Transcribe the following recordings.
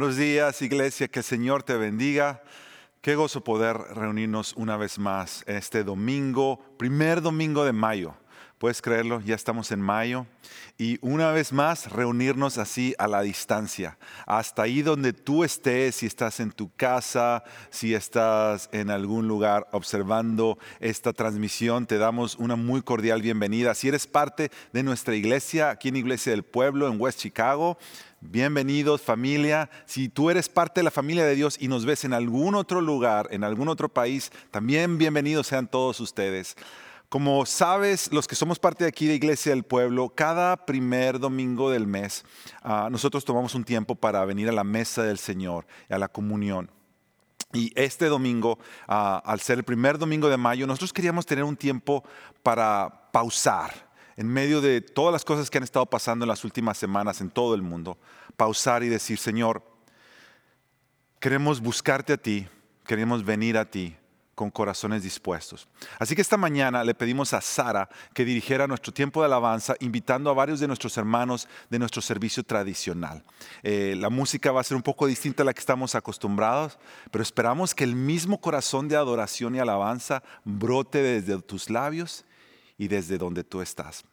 Buenos días, iglesia, que el Señor te bendiga. Qué gozo poder reunirnos una vez más este domingo, primer domingo de mayo. Puedes creerlo, ya estamos en mayo. Y una vez más, reunirnos así a la distancia. Hasta ahí donde tú estés, si estás en tu casa, si estás en algún lugar observando esta transmisión, te damos una muy cordial bienvenida. Si eres parte de nuestra iglesia, aquí en Iglesia del Pueblo, en West Chicago, Bienvenidos familia. Si tú eres parte de la familia de Dios y nos ves en algún otro lugar, en algún otro país, también bienvenidos sean todos ustedes. Como sabes, los que somos parte de aquí de Iglesia del Pueblo, cada primer domingo del mes, ah, nosotros tomamos un tiempo para venir a la mesa del Señor, a la comunión. Y este domingo, ah, al ser el primer domingo de mayo, nosotros queríamos tener un tiempo para pausar en medio de todas las cosas que han estado pasando en las últimas semanas en todo el mundo, pausar y decir, Señor, queremos buscarte a ti, queremos venir a ti con corazones dispuestos. Así que esta mañana le pedimos a Sara que dirigiera nuestro tiempo de alabanza, invitando a varios de nuestros hermanos de nuestro servicio tradicional. Eh, la música va a ser un poco distinta a la que estamos acostumbrados, pero esperamos que el mismo corazón de adoración y alabanza brote desde tus labios y desde donde tú estás.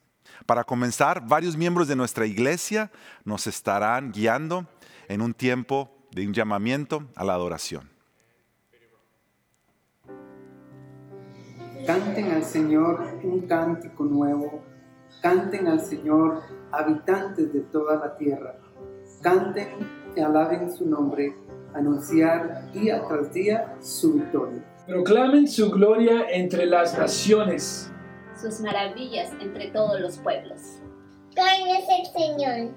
Para comenzar, varios miembros de nuestra iglesia nos estarán guiando en un tiempo de un llamamiento a la adoración. Canten al Señor un cántico nuevo. Canten al Señor habitantes de toda la tierra. Canten y alaben su nombre, anunciar día tras día su victoria. Proclamen su gloria entre las naciones sus maravillas entre todos los pueblos. ¿Quién es el Señor?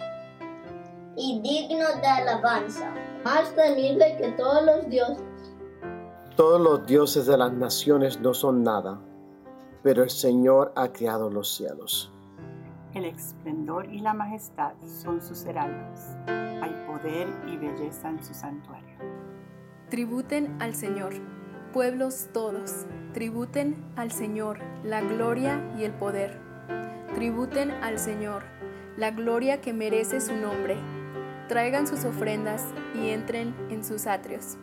Y digno de alabanza, más temible que todos los dioses. Todos los dioses de las naciones no son nada, pero el Señor ha creado los cielos. El esplendor y la majestad son sus heraldos. Hay poder y belleza en su santuario. Tributen al Señor Pueblos todos, tributen al Señor la gloria y el poder. Tributen al Señor la gloria que merece su nombre. Traigan sus ofrendas y entren en sus atrios.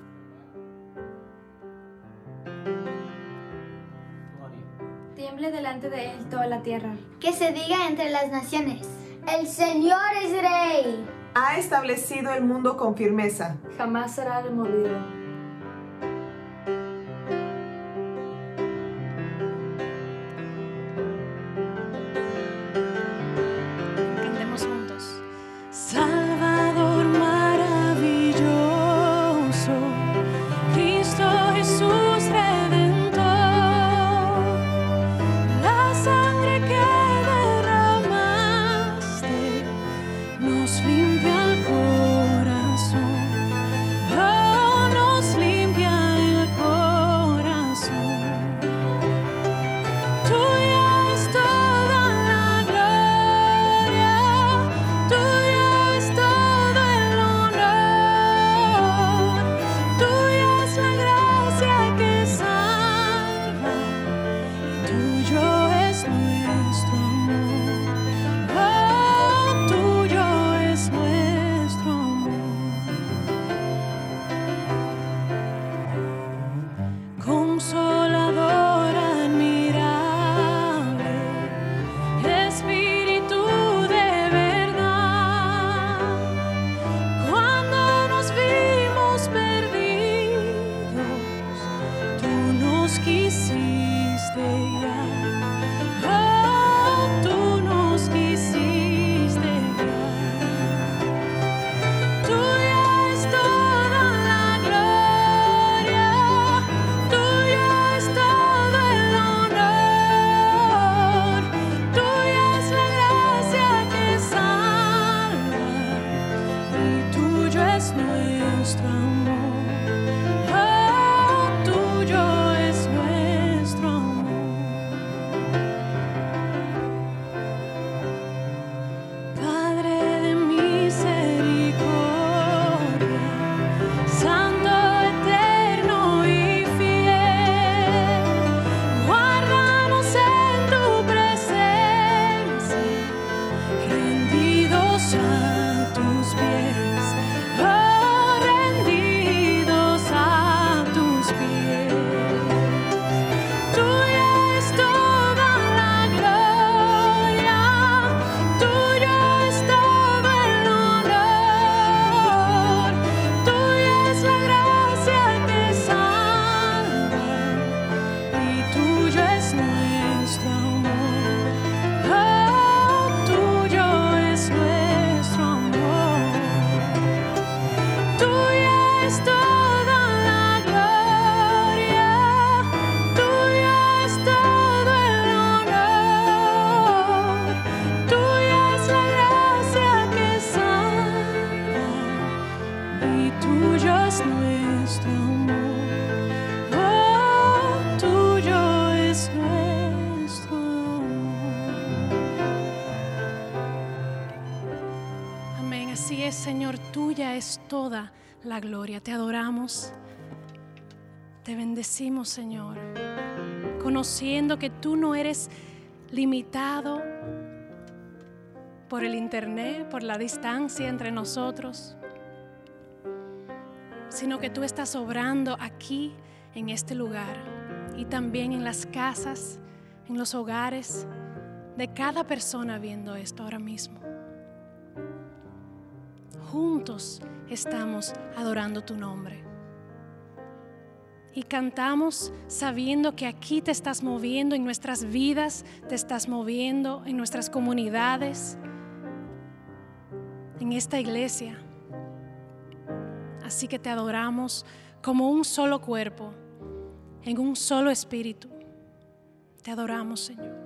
Tiemble delante de él toda la tierra. Que se diga entre las naciones. El Señor es rey. Ha establecido el mundo con firmeza. Jamás será removido. Gloria. Te adoramos, te bendecimos, Señor, conociendo que tú no eres limitado por el internet, por la distancia entre nosotros, sino que tú estás obrando aquí, en este lugar, y también en las casas, en los hogares de cada persona viendo esto ahora mismo. Juntos estamos adorando tu nombre. Y cantamos sabiendo que aquí te estás moviendo en nuestras vidas, te estás moviendo en nuestras comunidades, en esta iglesia. Así que te adoramos como un solo cuerpo, en un solo espíritu. Te adoramos, Señor.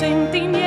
Promesas,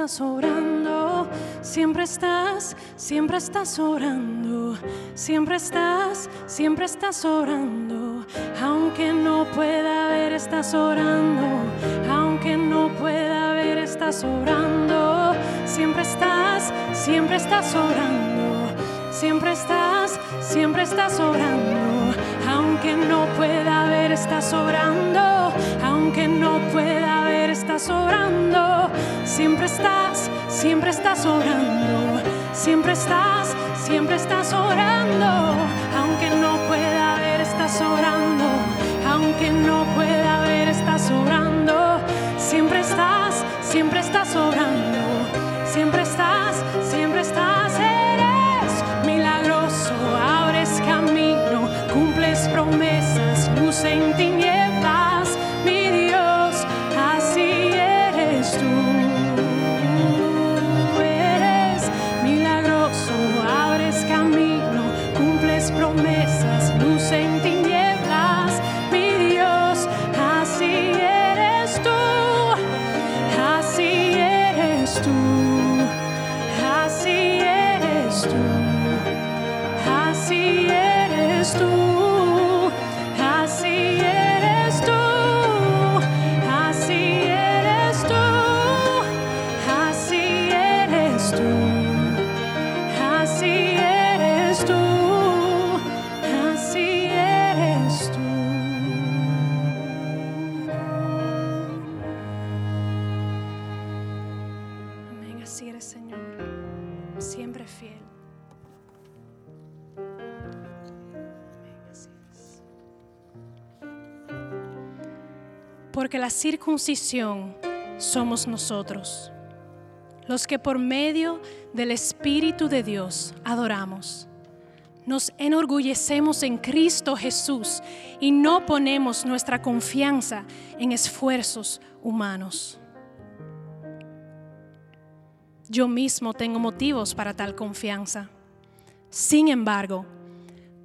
estás orando. Siempre estás, siempre estás orando. Siempre estás, siempre estás orando. Aunque no pueda ver, estás orando. Aunque no pueda ver, estás orando. Siempre estás, siempre estás orando. Siempre estás, siempre estás orando. Aunque no pueda ver, estás orando aunque no pueda ver, estás sobrando. Siempre estás, siempre estás orando. Siempre estás, siempre estás orando. Aunque no pueda ver, estás orando. Aunque no pueda ver, estás orando. Siempre estás, siempre estás. Eres tú, así eres tú, así eres tú. Amén, así eres Señor, siempre fiel. Amén, así es. Porque la circuncisión somos nosotros, los que por medio del Espíritu de Dios adoramos. Nos enorgullecemos en Cristo Jesús y no ponemos nuestra confianza en esfuerzos humanos. Yo mismo tengo motivos para tal confianza. Sin embargo,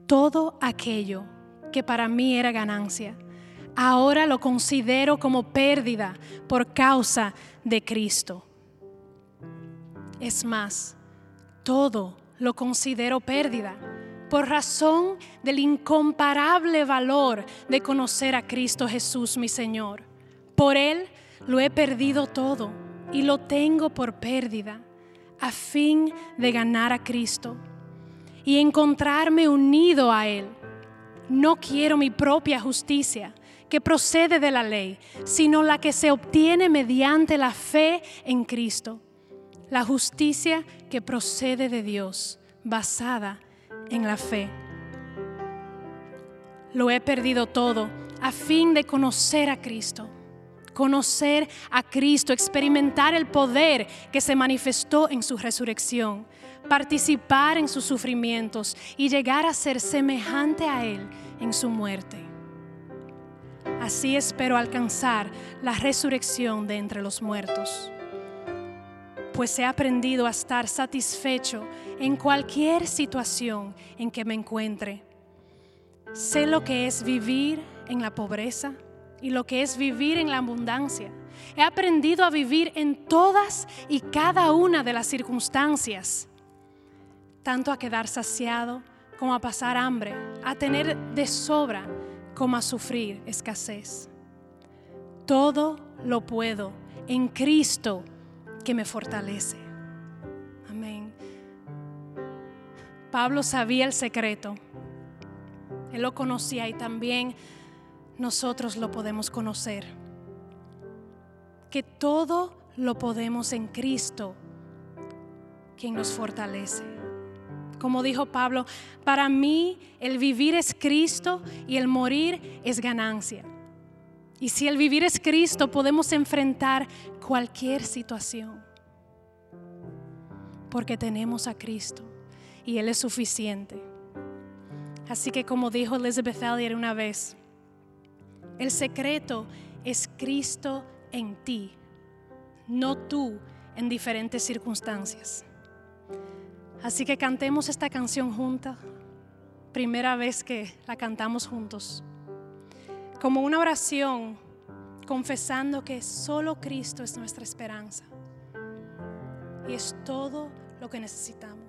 todo aquello que para mí era ganancia, ahora lo considero como pérdida por causa de Cristo. Es más, todo lo considero pérdida por razón del incomparable valor de conocer a Cristo Jesús mi Señor. Por Él lo he perdido todo y lo tengo por pérdida a fin de ganar a Cristo y encontrarme unido a Él. No quiero mi propia justicia que procede de la ley, sino la que se obtiene mediante la fe en Cristo. La justicia que procede de Dios, basada en la fe. Lo he perdido todo a fin de conocer a Cristo. Conocer a Cristo, experimentar el poder que se manifestó en su resurrección, participar en sus sufrimientos y llegar a ser semejante a Él en su muerte. Así espero alcanzar la resurrección de entre los muertos, pues he aprendido a estar satisfecho en cualquier situación en que me encuentre. Sé lo que es vivir en la pobreza y lo que es vivir en la abundancia. He aprendido a vivir en todas y cada una de las circunstancias, tanto a quedar saciado como a pasar hambre, a tener de sobra como a sufrir escasez. Todo lo puedo en Cristo que me fortalece. Amén. Pablo sabía el secreto. Él lo conocía y también nosotros lo podemos conocer. Que todo lo podemos en Cristo, quien nos fortalece. Como dijo Pablo, para mí el vivir es Cristo y el morir es ganancia. Y si el vivir es Cristo, podemos enfrentar cualquier situación. Porque tenemos a Cristo y Él es suficiente. Así que como dijo Elizabeth Elliot una vez, el secreto es Cristo en ti, no tú en diferentes circunstancias. Así que cantemos esta canción junta, primera vez que la cantamos juntos, como una oración confesando que solo Cristo es nuestra esperanza y es todo lo que necesitamos.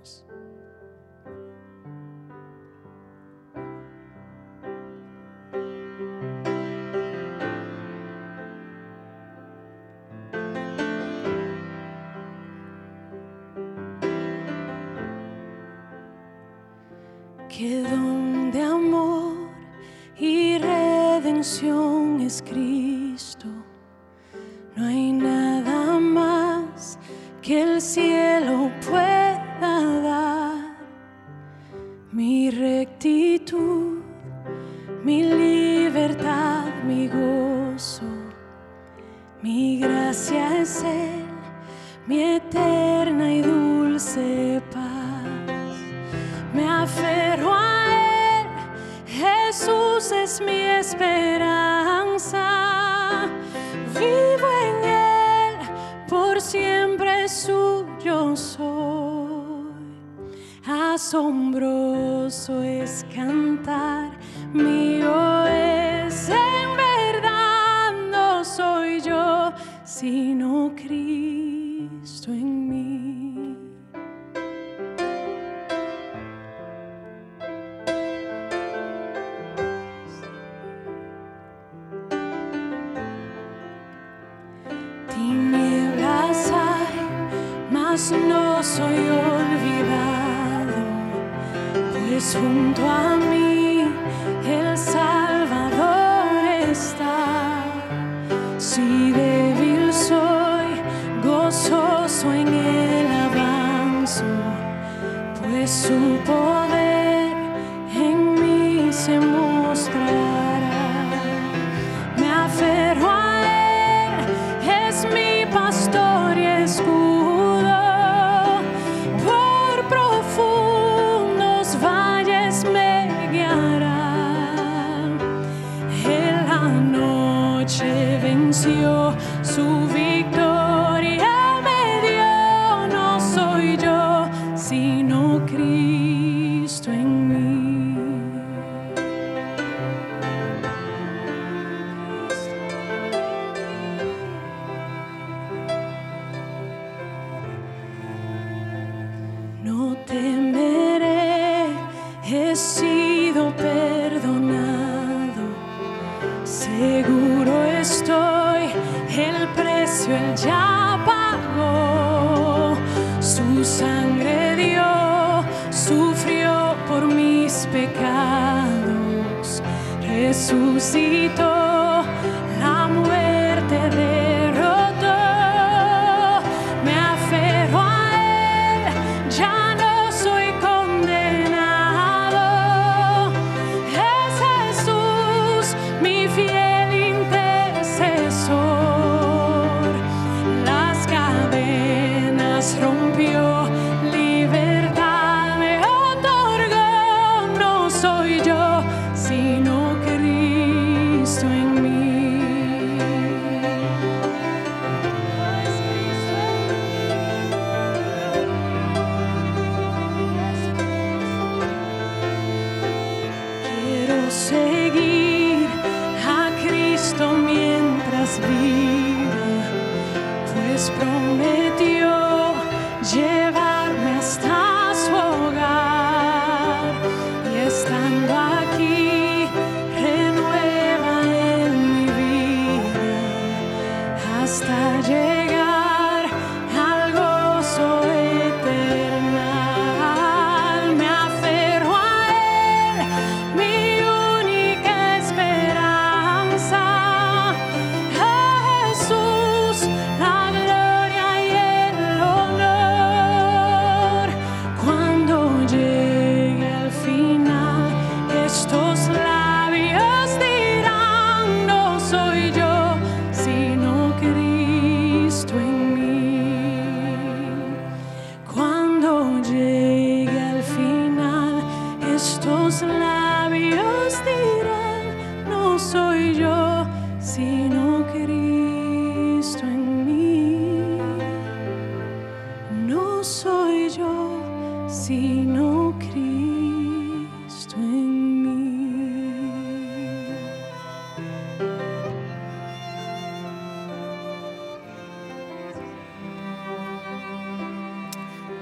Sino Cristo en mí.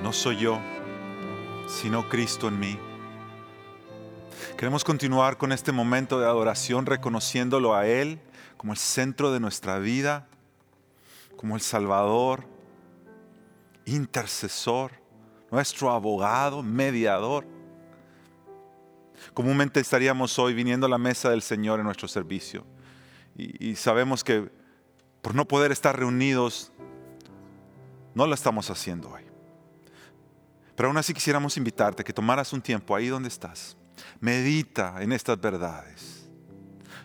No soy yo, sino Cristo en mí. Queremos continuar con este momento de adoración reconociéndolo a Él como el centro de nuestra vida, como el Salvador, intercesor, nuestro abogado, mediador. Comúnmente estaríamos hoy viniendo a la mesa del Señor en nuestro servicio y, sabemos que por no poder estar reunidos, no lo estamos haciendo hoy. Pero aún así quisiéramos invitarte a que tomaras un tiempo ahí donde estás. Medita en estas verdades.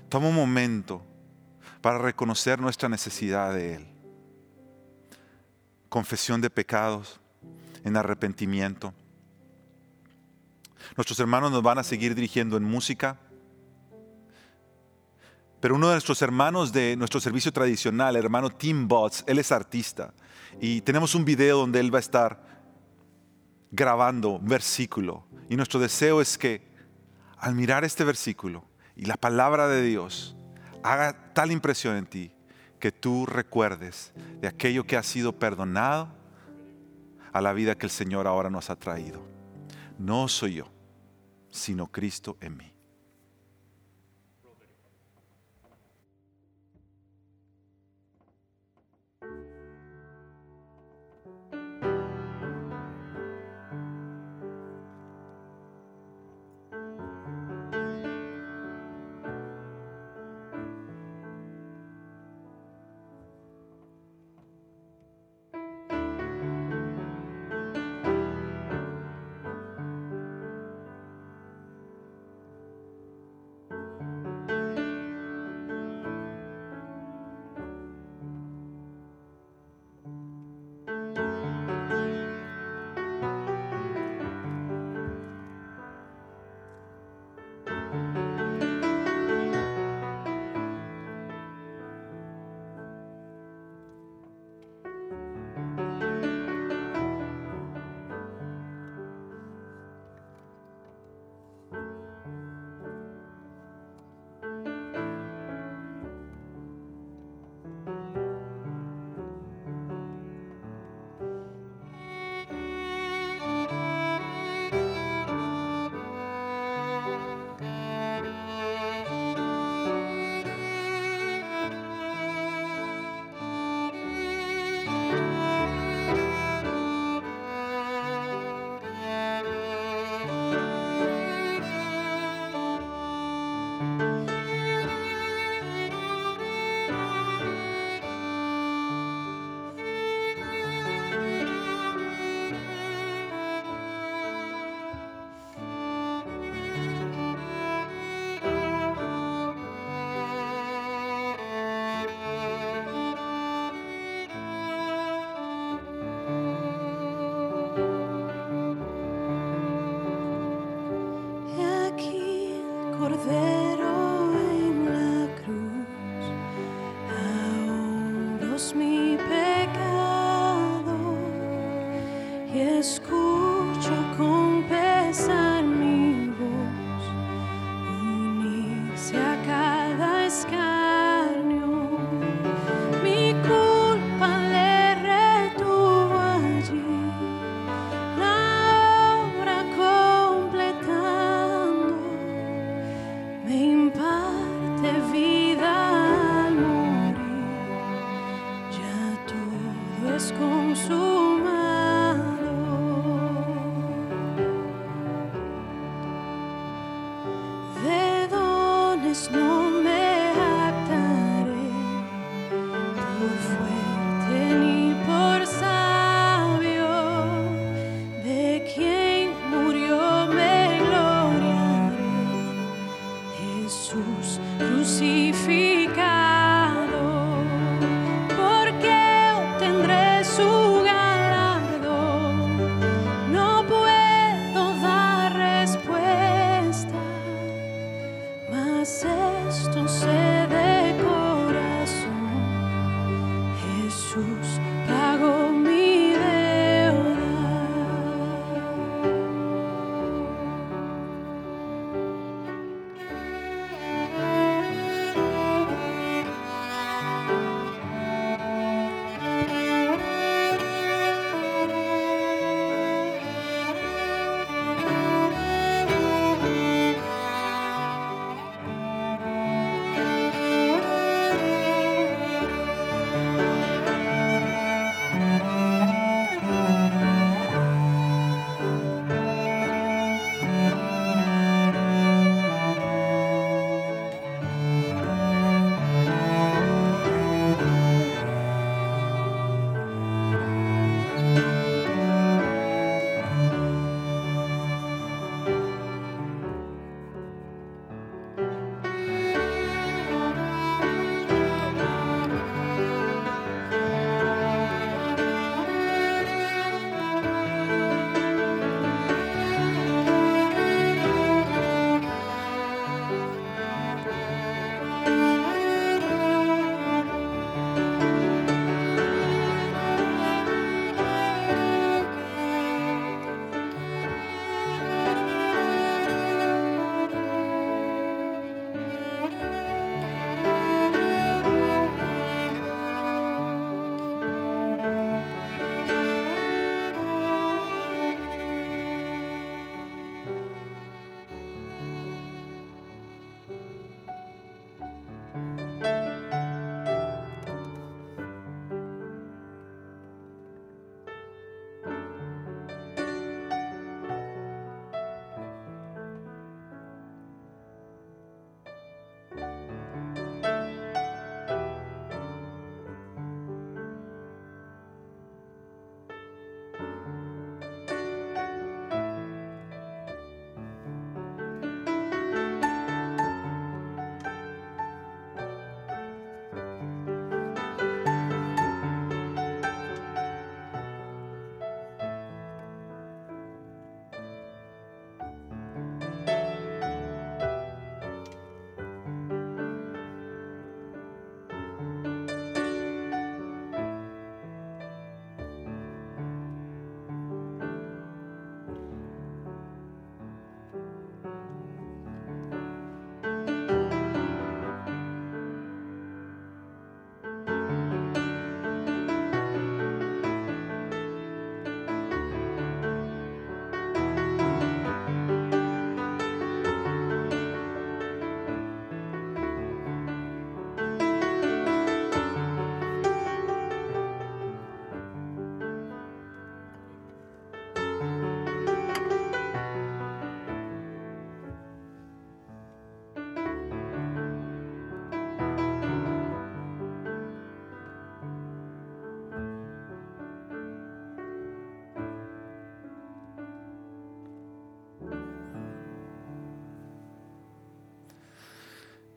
Toma un momento para reconocer nuestra necesidad de Él. Confesión de pecados en arrepentimiento. Nuestros hermanos nos van a seguir dirigiendo en música. Pero uno de nuestros hermanos de nuestro servicio tradicional, el hermano Tim Botts, él es artista. Y tenemos un video donde él va a estar grabando versículo y nuestro deseo es que al mirar este versículo y la palabra de Dios haga tal impresión en ti que tú recuerdes de aquello que ha sido perdonado a la vida que el Señor ahora nos ha traído. No soy yo, sino Cristo en mí.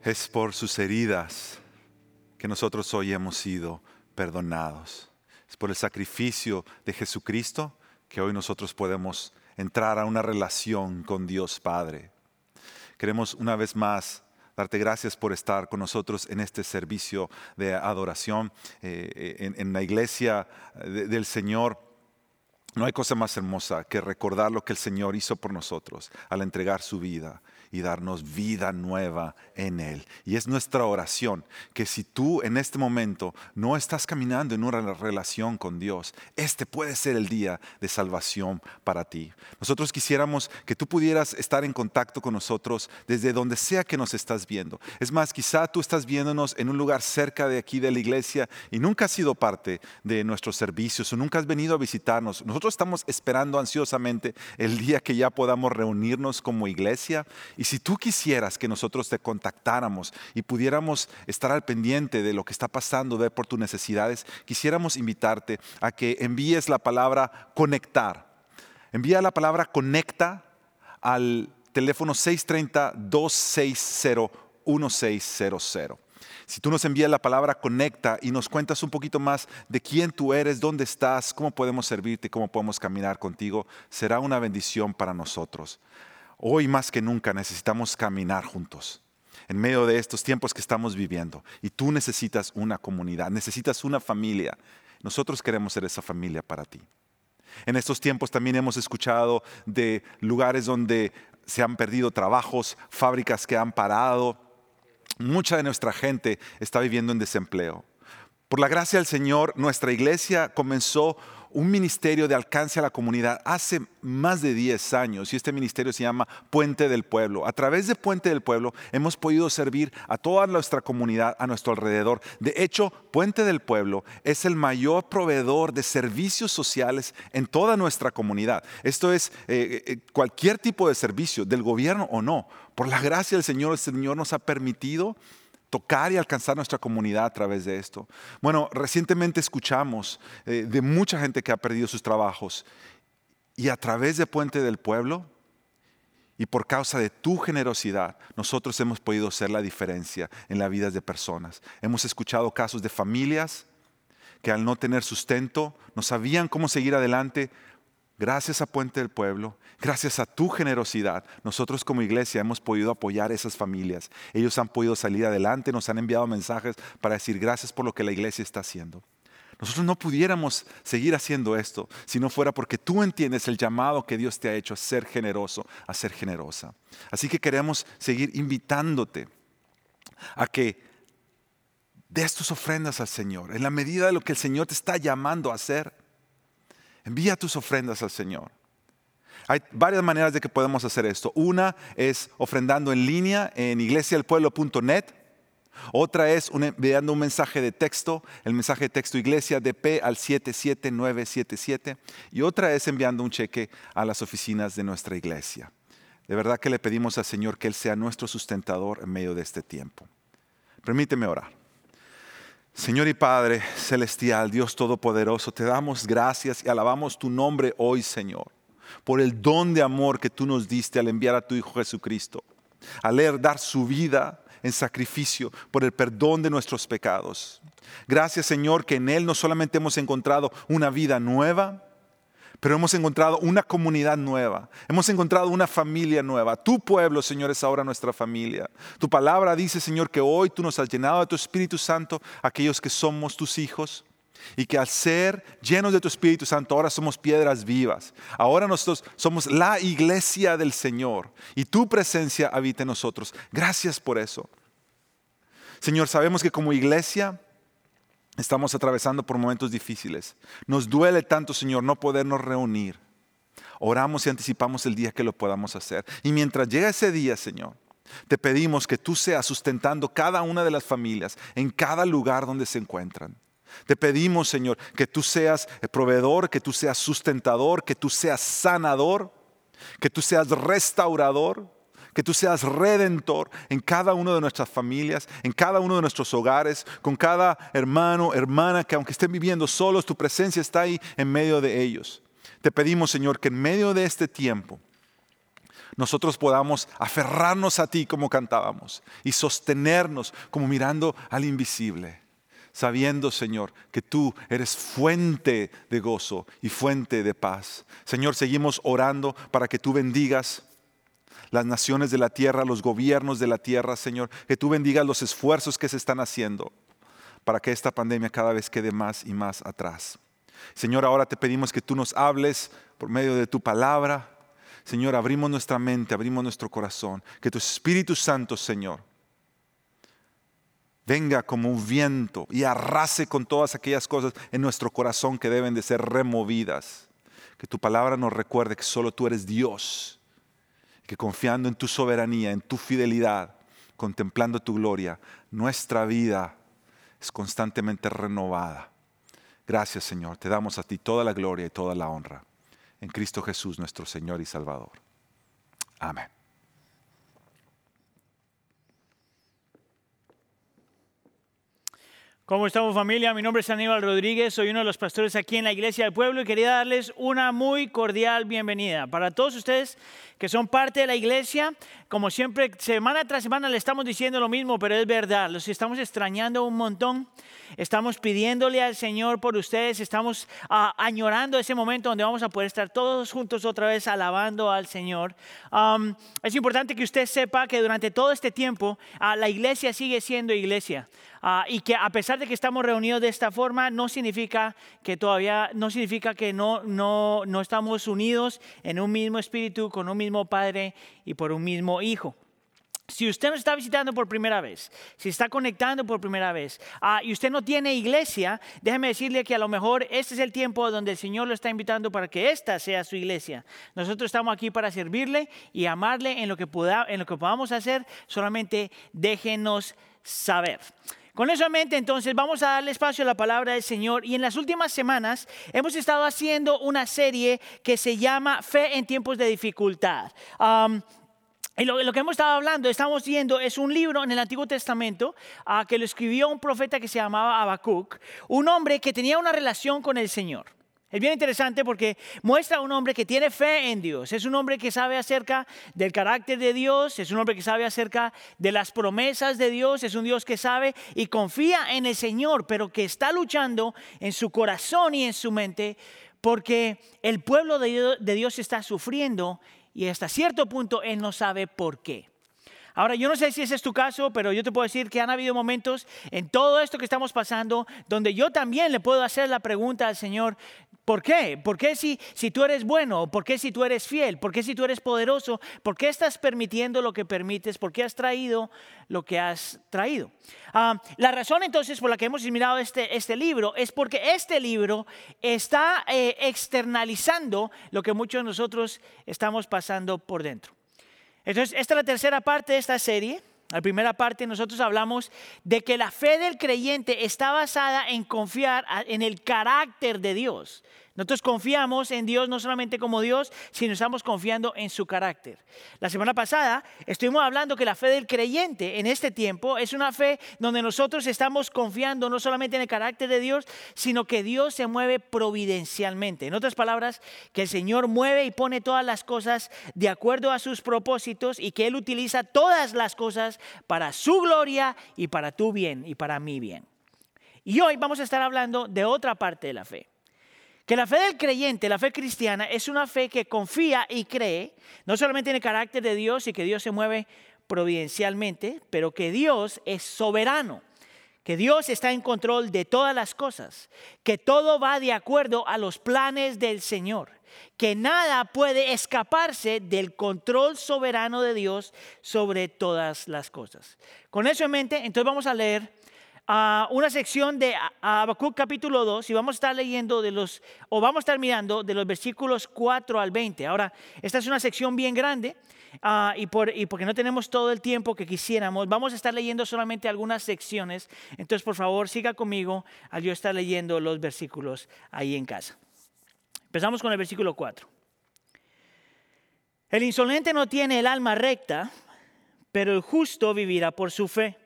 Es por sus heridas que nosotros hoy hemos sido perdonados. Es por el sacrificio de Jesucristo que hoy nosotros podemos entrar a una relación con Dios Padre. Queremos una vez más darte gracias por estar con nosotros en este servicio de adoración eh, en, la iglesia del Señor. No hay cosa más hermosa que recordar lo que el Señor hizo por nosotros al entregar su vida y darnos vida nueva en Él. Y es nuestra oración que si tú en este momento no estás caminando en una relación con Dios, este puede ser el día de salvación para ti. Nosotros quisiéramos que tú pudieras estar en contacto con nosotros desde donde sea que nos estás viendo. Es más, quizá tú estás viéndonos en un lugar cerca de aquí de la iglesia y nunca has sido parte de nuestros servicios o nunca has venido a visitarnos. Nosotros estamos esperando ansiosamente el día que ya podamos reunirnos como iglesia y si tú quisieras que nosotros te contactáramos y pudiéramos estar al pendiente de lo que está pasando, ver por tus necesidades, quisiéramos invitarte a que envíes la palabra conectar. Envía la palabra conecta al teléfono 630-260-1600. Si tú nos envías la palabra conecta y nos cuentas un poquito más de quién tú eres, dónde estás, cómo podemos servirte, cómo podemos caminar contigo, será una bendición para nosotros. Hoy más que nunca necesitamos caminar juntos en medio de estos tiempos que estamos viviendo. Y tú necesitas una comunidad, necesitas una familia. Nosotros queremos ser esa familia para ti. En estos tiempos también hemos escuchado de lugares donde se han perdido trabajos, fábricas que han parado. Mucha de nuestra gente está viviendo en desempleo. Por la gracia del Señor, nuestra iglesia comenzó un ministerio de alcance a la comunidad hace más de 10 años y este ministerio se llama Puente del Pueblo. A través de Puente del Pueblo hemos podido servir a toda nuestra comunidad a nuestro alrededor. De hecho, Puente del Pueblo es el mayor proveedor de servicios sociales en toda nuestra comunidad. Esto es eh, eh, cualquier tipo de servicio, del gobierno o no. Por la gracia del Señor, el Señor nos ha permitido tocar y alcanzar nuestra comunidad a través de esto. Bueno, recientemente escuchamos eh, de mucha gente que ha perdido sus trabajos y a través de Puente del Pueblo y por causa de tu generosidad, nosotros hemos podido ser la diferencia en la vida de personas. Hemos escuchado casos de familias que al no tener sustento no sabían cómo seguir adelante, Gracias a Puente del Pueblo, gracias a tu generosidad, nosotros como iglesia hemos podido apoyar a esas familias. Ellos han podido salir adelante, nos han enviado mensajes para decir gracias por lo que la iglesia está haciendo. Nosotros no pudiéramos seguir haciendo esto si no fuera porque tú entiendes el llamado que Dios te ha hecho a ser generoso, a ser generosa. Así que queremos seguir invitándote a que des tus ofrendas al Señor en la medida de lo que el Señor te está llamando a hacer. Envía tus ofrendas al Señor. Hay varias maneras de que podemos hacer esto. Una es ofrendando en línea en iglesialpueblo.net. Otra es enviando un mensaje de texto, el mensaje de texto iglesia DP al 77977. Y otra es enviando un cheque a las oficinas de nuestra iglesia. De verdad que le pedimos al Señor que Él sea nuestro sustentador en medio de este tiempo. Permíteme orar. Señor y Padre Celestial, Dios Todopoderoso, te damos gracias y alabamos tu nombre hoy, Señor, por el don de amor que tú nos diste al enviar a tu Hijo Jesucristo, al dar su vida en sacrificio por el perdón de nuestros pecados. Gracias, Señor, que en Él no solamente hemos encontrado una vida nueva, pero hemos encontrado una comunidad nueva, hemos encontrado una familia nueva. Tu pueblo, Señor, es ahora nuestra familia. Tu palabra dice, Señor, que hoy tú nos has llenado de tu Espíritu Santo, aquellos que somos tus hijos, y que al ser llenos de tu Espíritu Santo, ahora somos piedras vivas. Ahora nosotros somos la iglesia del Señor, y tu presencia habita en nosotros. Gracias por eso. Señor, sabemos que como iglesia Estamos atravesando por momentos difíciles. Nos duele tanto, Señor, no podernos reunir. Oramos y anticipamos el día que lo podamos hacer. Y mientras llega ese día, Señor, te pedimos que tú seas sustentando cada una de las familias en cada lugar donde se encuentran. Te pedimos, Señor, que tú seas proveedor, que tú seas sustentador, que tú seas sanador, que tú seas restaurador, que tú seas redentor en cada una de nuestras familias, en cada uno de nuestros hogares, con cada hermano, hermana, que aunque estén viviendo solos, tu presencia está ahí en medio de ellos. Te pedimos, Señor, que en medio de este tiempo nosotros podamos aferrarnos a ti como cantábamos y sostenernos como mirando al invisible, sabiendo, Señor, que tú eres fuente de gozo y fuente de paz. Señor, seguimos orando para que tú bendigas las naciones de la tierra, los gobiernos de la tierra, Señor, que tú bendigas los esfuerzos que se están haciendo para que esta pandemia cada vez quede más y más atrás. Señor, ahora te pedimos que tú nos hables por medio de tu palabra, Señor, abrimos nuestra mente, abrimos nuestro corazón. Que tu Espíritu Santo, Señor, venga como un viento y arrase con todas aquellas cosas en nuestro corazón que deben de ser removidas. Que tu palabra nos recuerde que solo tú eres Dios. Que confiando en tu soberanía, en tu fidelidad, contemplando tu gloria, nuestra vida es constantemente renovada. Gracias Señor, te damos a ti toda la gloria y toda la honra en Cristo Jesús nuestro Señor y Salvador. Amén. ¿Cómo estamos familia? Mi nombre es Aníbal Rodríguez, soy uno de los pastores aquí en la Iglesia del Pueblo y quería darles una muy cordial bienvenida. Para todos ustedes que son parte de la iglesia, como siempre, semana tras semana le estamos diciendo lo mismo, pero es verdad, los estamos extrañando un montón, estamos pidiéndole al Señor por ustedes, estamos ah, añorando ese momento donde vamos a poder estar todos juntos otra vez alabando al Señor. es importante que usted sepa que durante todo este tiempo ah, la iglesia sigue siendo iglesia. Ah, y que a pesar de que estamos reunidos de esta forma, no significa que todavía, no significa que no, no, no estamos unidos en un mismo espíritu, con un mismo Padre y por un mismo Hijo. Si usted nos está visitando por primera vez, si está conectando por primera vez ah, y usted no tiene iglesia, déjeme decirle que a lo mejor este es el tiempo donde el Señor lo está invitando para que esta sea su iglesia. Nosotros estamos aquí para servirle y amarle en lo que, en lo que podamos hacer, solamente déjenos saber. Con eso en mente, entonces, vamos a darle espacio a la palabra del Señor. Y en las últimas semanas hemos estado haciendo una serie que se llama Fe en tiempos de dificultad. y lo, que hemos estado hablando, estamos viendo, es un libro en el Antiguo Testamento ah, que lo escribió un profeta que se llamaba Habacuc, un hombre que tenía una relación con el Señor. Es bien interesante porque muestra a un hombre que tiene fe en Dios. Es un hombre que sabe acerca del carácter de Dios, es un hombre que sabe acerca de las promesas de Dios, es un Dios que sabe y confía en el Señor, pero que está luchando en su corazón y en su mente porque el pueblo de Dios está sufriendo y hasta cierto punto él no sabe por qué. Ahora, yo no sé si ese es tu caso, pero yo te puedo decir que han habido momentos en todo esto que estamos pasando donde yo también le puedo hacer la pregunta al Señor, ¿Por qué? ¿Por qué si, tú eres bueno? ¿Por qué si tú eres fiel? ¿Por qué si tú eres poderoso? ¿Por qué estás permitiendo lo que permites? ¿Por qué has traído lo que has traído? Ah, la razón entonces por la que hemos mirado este, este libro es porque este libro está eh, externalizando lo que muchos de nosotros estamos pasando por dentro. Entonces, esta es la tercera parte de esta serie. La primera parte nosotros hablamos de que la fe del creyente está basada en confiar en el carácter de Dios. Nosotros confiamos en Dios no solamente como Dios, sino estamos confiando en su carácter. La semana pasada estuvimos hablando que la fe del creyente en este tiempo es una fe donde nosotros estamos confiando no solamente en el carácter de Dios, sino que Dios se mueve providencialmente. En otras palabras, que el Señor mueve y pone todas las cosas de acuerdo a sus propósitos y que Él utiliza todas las cosas para su gloria y para tu bien y para mi bien. Y hoy vamos a estar hablando de otra parte de la fe. Que la fe del creyente, la fe cristiana, es una fe que confía y cree, no solamente en el carácter de Dios y que Dios se mueve providencialmente, pero que Dios es soberano, que Dios está en control de todas las cosas, que todo va de acuerdo a los planes del Señor, que nada puede escaparse del control soberano de Dios sobre todas las cosas. Con eso en mente, entonces vamos a leer a una sección de Habacuc capítulo 2 y vamos a estar leyendo de los, o vamos a estar mirando de los versículos 4 al 20. Ahora, esta es una sección bien grande ah, y, por, y porque no tenemos todo el tiempo que quisiéramos, vamos a estar leyendo solamente algunas secciones. Entonces, por favor, siga conmigo al yo estar leyendo los versículos ahí en casa. Empezamos con el versículo 4. El insolente no tiene el alma recta, pero el justo vivirá por su fe.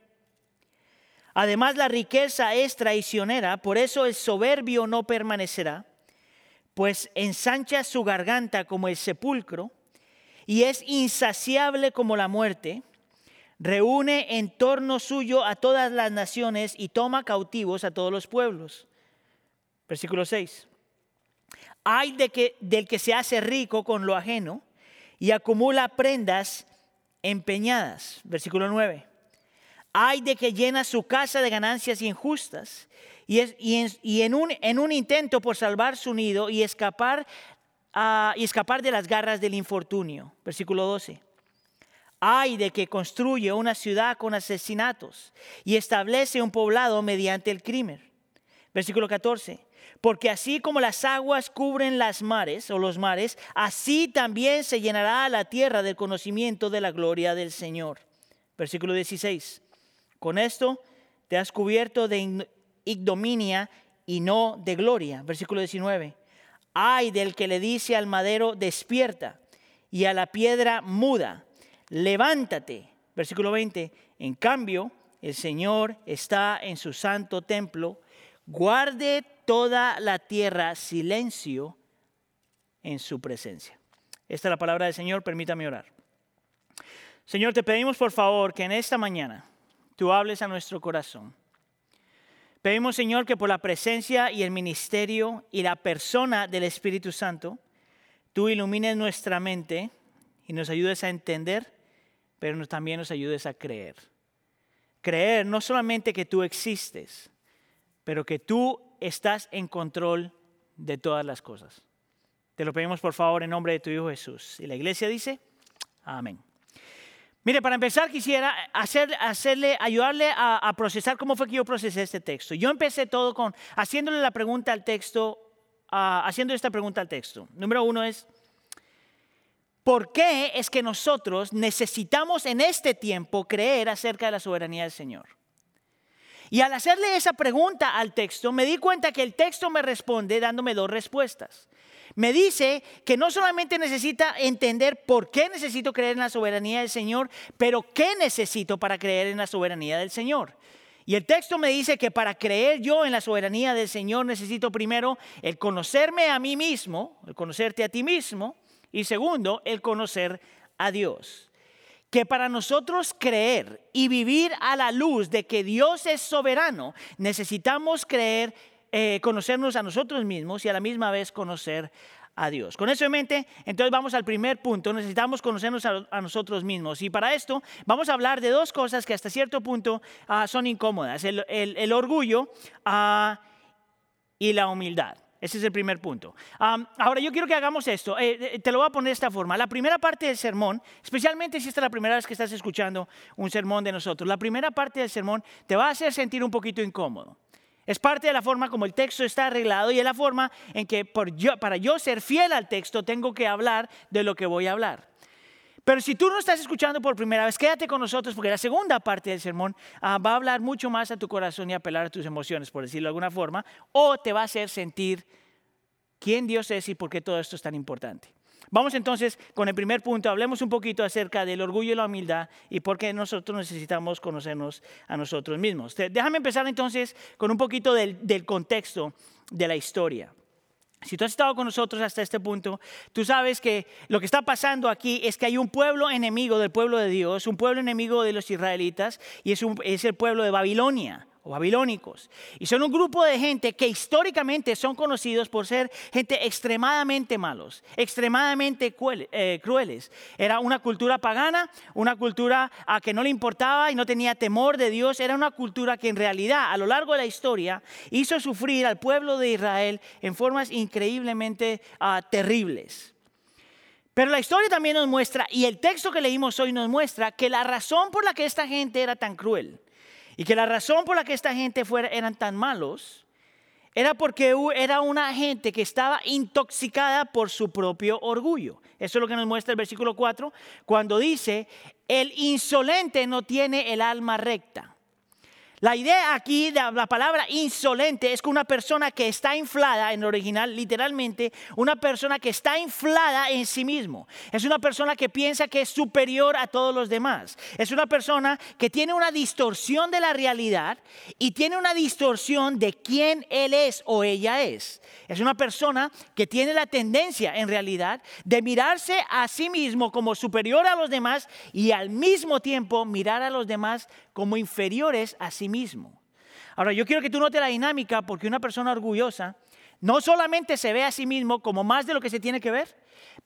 Además la riqueza es traicionera, por eso el soberbio no permanecerá, pues ensancha su garganta como el sepulcro y es insaciable como la muerte, reúne en torno suyo a todas las naciones y toma cautivos a todos los pueblos. Versículo 6. Hay de que, del que se hace rico con lo ajeno y acumula prendas empeñadas. Versículo 9. Hay de que llena su casa de ganancias injustas y, en, un, en, un, intento por salvar su nido y escapar, uh, y escapar de las garras del infortunio. Versículo 12. Hay de que construye una ciudad con asesinatos y establece un poblado mediante el crimen. Versículo 14. Porque así como las aguas cubren las mares o los mares, así también se llenará la tierra del conocimiento de la gloria del Señor. Versículo 16. Con esto te has cubierto de ignominia y no de gloria. Versículo 19. Ay del que le dice al madero, despierta, y a la piedra muda, levántate. Versículo 20. En cambio, el Señor está en su santo templo. Guarde toda la tierra silencio en su presencia. Esta es la palabra del Señor, permítame orar. Señor, te pedimos por favor que en esta mañana tú hables a nuestro corazón. Pedimos, Señor, que por la presencia y el ministerio y la persona del Espíritu Santo, tú ilumines nuestra mente y nos ayudes a entender, pero también nos ayudes a creer. Creer no solamente que tú existes, pero que tú estás en control de todas las cosas. Te lo pedimos por favor en nombre de tu Hijo Jesús. Y la iglesia dice, amén. Mire, para empezar quisiera hacer, hacerle, ayudarle a, procesar cómo fue que yo procesé este texto. Yo empecé todo con haciéndole la pregunta al texto, haciendo esta pregunta al texto. Número uno es, ¿por qué es que nosotros necesitamos en este tiempo creer acerca de la soberanía del Señor? Y al hacerle esa pregunta al texto, me di cuenta que el texto me responde dándome dos respuestas me dice que no solamente necesita entender por qué necesito creer en la soberanía del Señor, pero qué necesito para creer en la soberanía del Señor. Y el texto me dice que para creer yo en la soberanía del Señor necesito primero el conocerme a mí mismo, el conocerte a ti mismo, y segundo, el conocer a Dios. Que para nosotros creer y vivir a la luz de que Dios es soberano, necesitamos creer eh, conocernos a nosotros mismos y a la misma vez conocer a Dios. Con eso en mente, entonces vamos al primer punto. Necesitamos conocernos a, nosotros mismos. Y para esto vamos a hablar de dos cosas que hasta cierto punto ah, son incómodas. El, orgullo ah, y la humildad. Ese es el primer punto. ahora yo quiero que hagamos esto. Eh, eh, te lo voy a poner de esta forma. La primera parte del sermón, especialmente si esta es la primera vez que estás escuchando un sermón de nosotros, la primera parte del sermón te va a hacer sentir un poquito incómodo. Es parte de la forma como el texto está arreglado y es la forma en que para yo ser fiel al texto tengo que hablar de lo que voy a hablar. Pero si tú no estás escuchando por primera vez, quédate con nosotros porque la segunda parte del sermón ah, va a hablar mucho más a tu corazón y apelar a tus emociones, por decirlo de alguna forma, o te va a hacer sentir quién Dios es y por qué todo esto es tan importante. Vamos entonces con el primer punto, hablemos un poquito acerca del orgullo y la humildad y por qué nosotros necesitamos conocernos a nosotros mismos. Déjame empezar entonces con un poquito del, contexto de la historia. Si tú has estado con nosotros hasta este punto, tú sabes que lo que está pasando aquí es que hay un pueblo enemigo del pueblo de Dios, un pueblo enemigo de los israelitas, y es, el pueblo de Babilonia babilónicos. Y son un grupo de gente que históricamente son conocidos por ser gente extremadamente malos, extremadamente eh, crueles. Era una cultura pagana, una cultura a que no le importaba y no tenía temor de Dios. Era una cultura que en realidad a lo largo de la historia hizo sufrir al pueblo de Israel en formas increíblemente ah, terribles. Pero la historia también nos muestra, y el texto que leímos hoy nos muestra, que la razón por la que esta gente era tan cruel, y que la razón por la que esta gente eran tan malos era porque era una gente que estaba intoxicada por su propio orgullo. Eso es lo que nos muestra el versículo 4, cuando dice, el insolente no tiene el alma recta. La idea aquí de la palabra insolente es que una persona que está inflada, en original literalmente, una persona que está inflada en sí mismo. Es una persona que piensa que es superior a todos los demás. Es una persona que tiene una distorsión de la realidad y tiene una distorsión de quién él es o ella es. Es una persona que tiene la tendencia en realidad de mirarse a sí mismo como superior a los demás y al mismo tiempo mirar a los demás como inferiores a sí Ahora, yo quiero que tú notes la dinámica porque una persona orgullosa no solamente se ve a sí mismo como más de lo que se tiene que ver,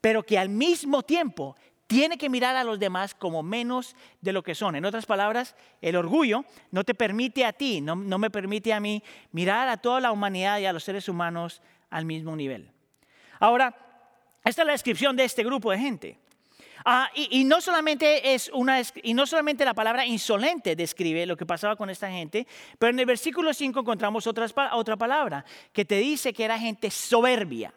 pero que al mismo tiempo tiene que mirar a los demás como menos de lo que son. En otras palabras, el orgullo no te permite a ti, no, no me permite a mí mirar a toda la humanidad y a los seres humanos al mismo nivel. Ahora, esta es la descripción de este grupo de gente. Ah, y, no solamente es una, y no solamente la palabra insolente describe lo que pasaba con esta gente, pero en el versículo 5 encontramos otra, otra palabra que te dice que era gente soberbia.